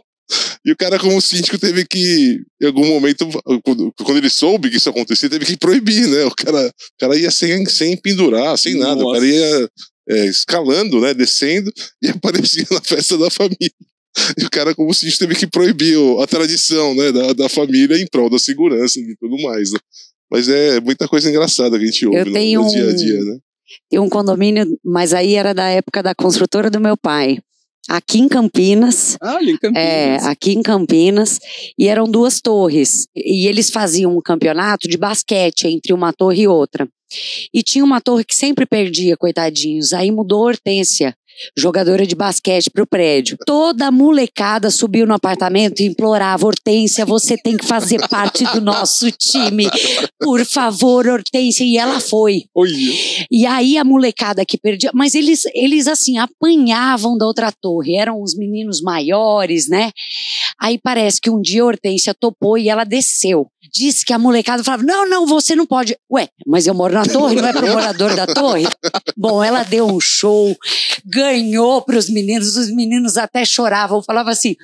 S3: E o cara, como síndico, teve que, em algum momento, quando, ele soube que isso acontecia, teve que proibir, né? O cara, o cara ia sem, sem pendurar, sem nada. O cara ia é, escalando, né? Descendo e <laughs> aparecia na festa da família. E o cara, como síndico, teve que proibir a tradição né, da, da família em prol da segurança e tudo mais. Né? Mas é muita coisa engraçada que a gente ouve no, no dia a dia, né?
S4: Tem um condomínio, mas aí era da época da construtora do meu pai. Aqui em Campinas,
S1: Ah, em Campinas.
S4: É, aqui em Campinas, e eram duas torres. E eles faziam um campeonato de basquete entre uma torre e outra. E tinha uma torre que sempre perdia, coitadinhos. Aí mudou a Hortência, jogadora de basquete, para o prédio. Toda a molecada subiu no apartamento e implorava: Hortência, você tem que fazer parte do nosso time. Por favor, Hortência. E ela foi.
S1: Oi.
S4: E aí a molecada que perdia, mas eles, eles assim, apanhavam da outra torre, eram os meninos maiores, né? Aí parece que um dia a Hortência topou e ela desceu. Disse que a molecada falava: não, não, você não pode. Ué, mas eu moro na torre, não é para <laughs> morador da torre? Bom, ela deu um show, ganhou para os meninos, os meninos até choravam, falavam assim: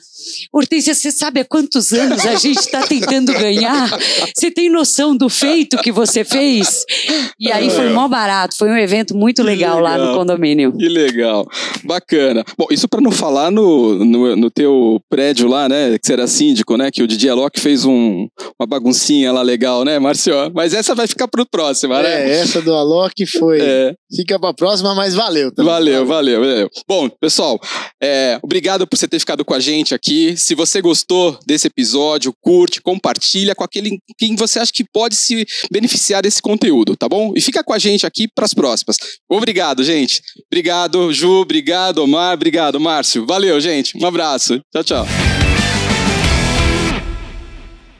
S4: Hortência, você sabe há quantos anos a gente está tentando ganhar? Você tem noção do feito que você fez? E aí foi mó barato, foi um evento muito legal, lá no
S1: legal.
S4: condomínio.
S1: Que legal. Bacana. Bom, isso para não falar no, no, no teu prédio lá, né? Que você era síndico, né? Que o Didi Alok fez um, uma baguncinha lá legal, né, Márcio? Mas essa vai ficar pro próximo, né?
S2: É, essa do Alok foi.
S1: É.
S2: Fica pra próxima, mas valeu. também.
S1: Valeu, valeu, valeu. Bom, pessoal, é, obrigado por você ter ficado com a gente aqui. Se você gostou desse episódio, curte, compartilha com aquele quem você acha que pode se beneficiar desse conteúdo, tá bom? E fica com a gente aqui para as próximas. Obrigado, gente. Obrigado, Ju. Obrigado, Omar. Obrigado, Márcio. Valeu, gente. Um abraço. Tchau, tchau.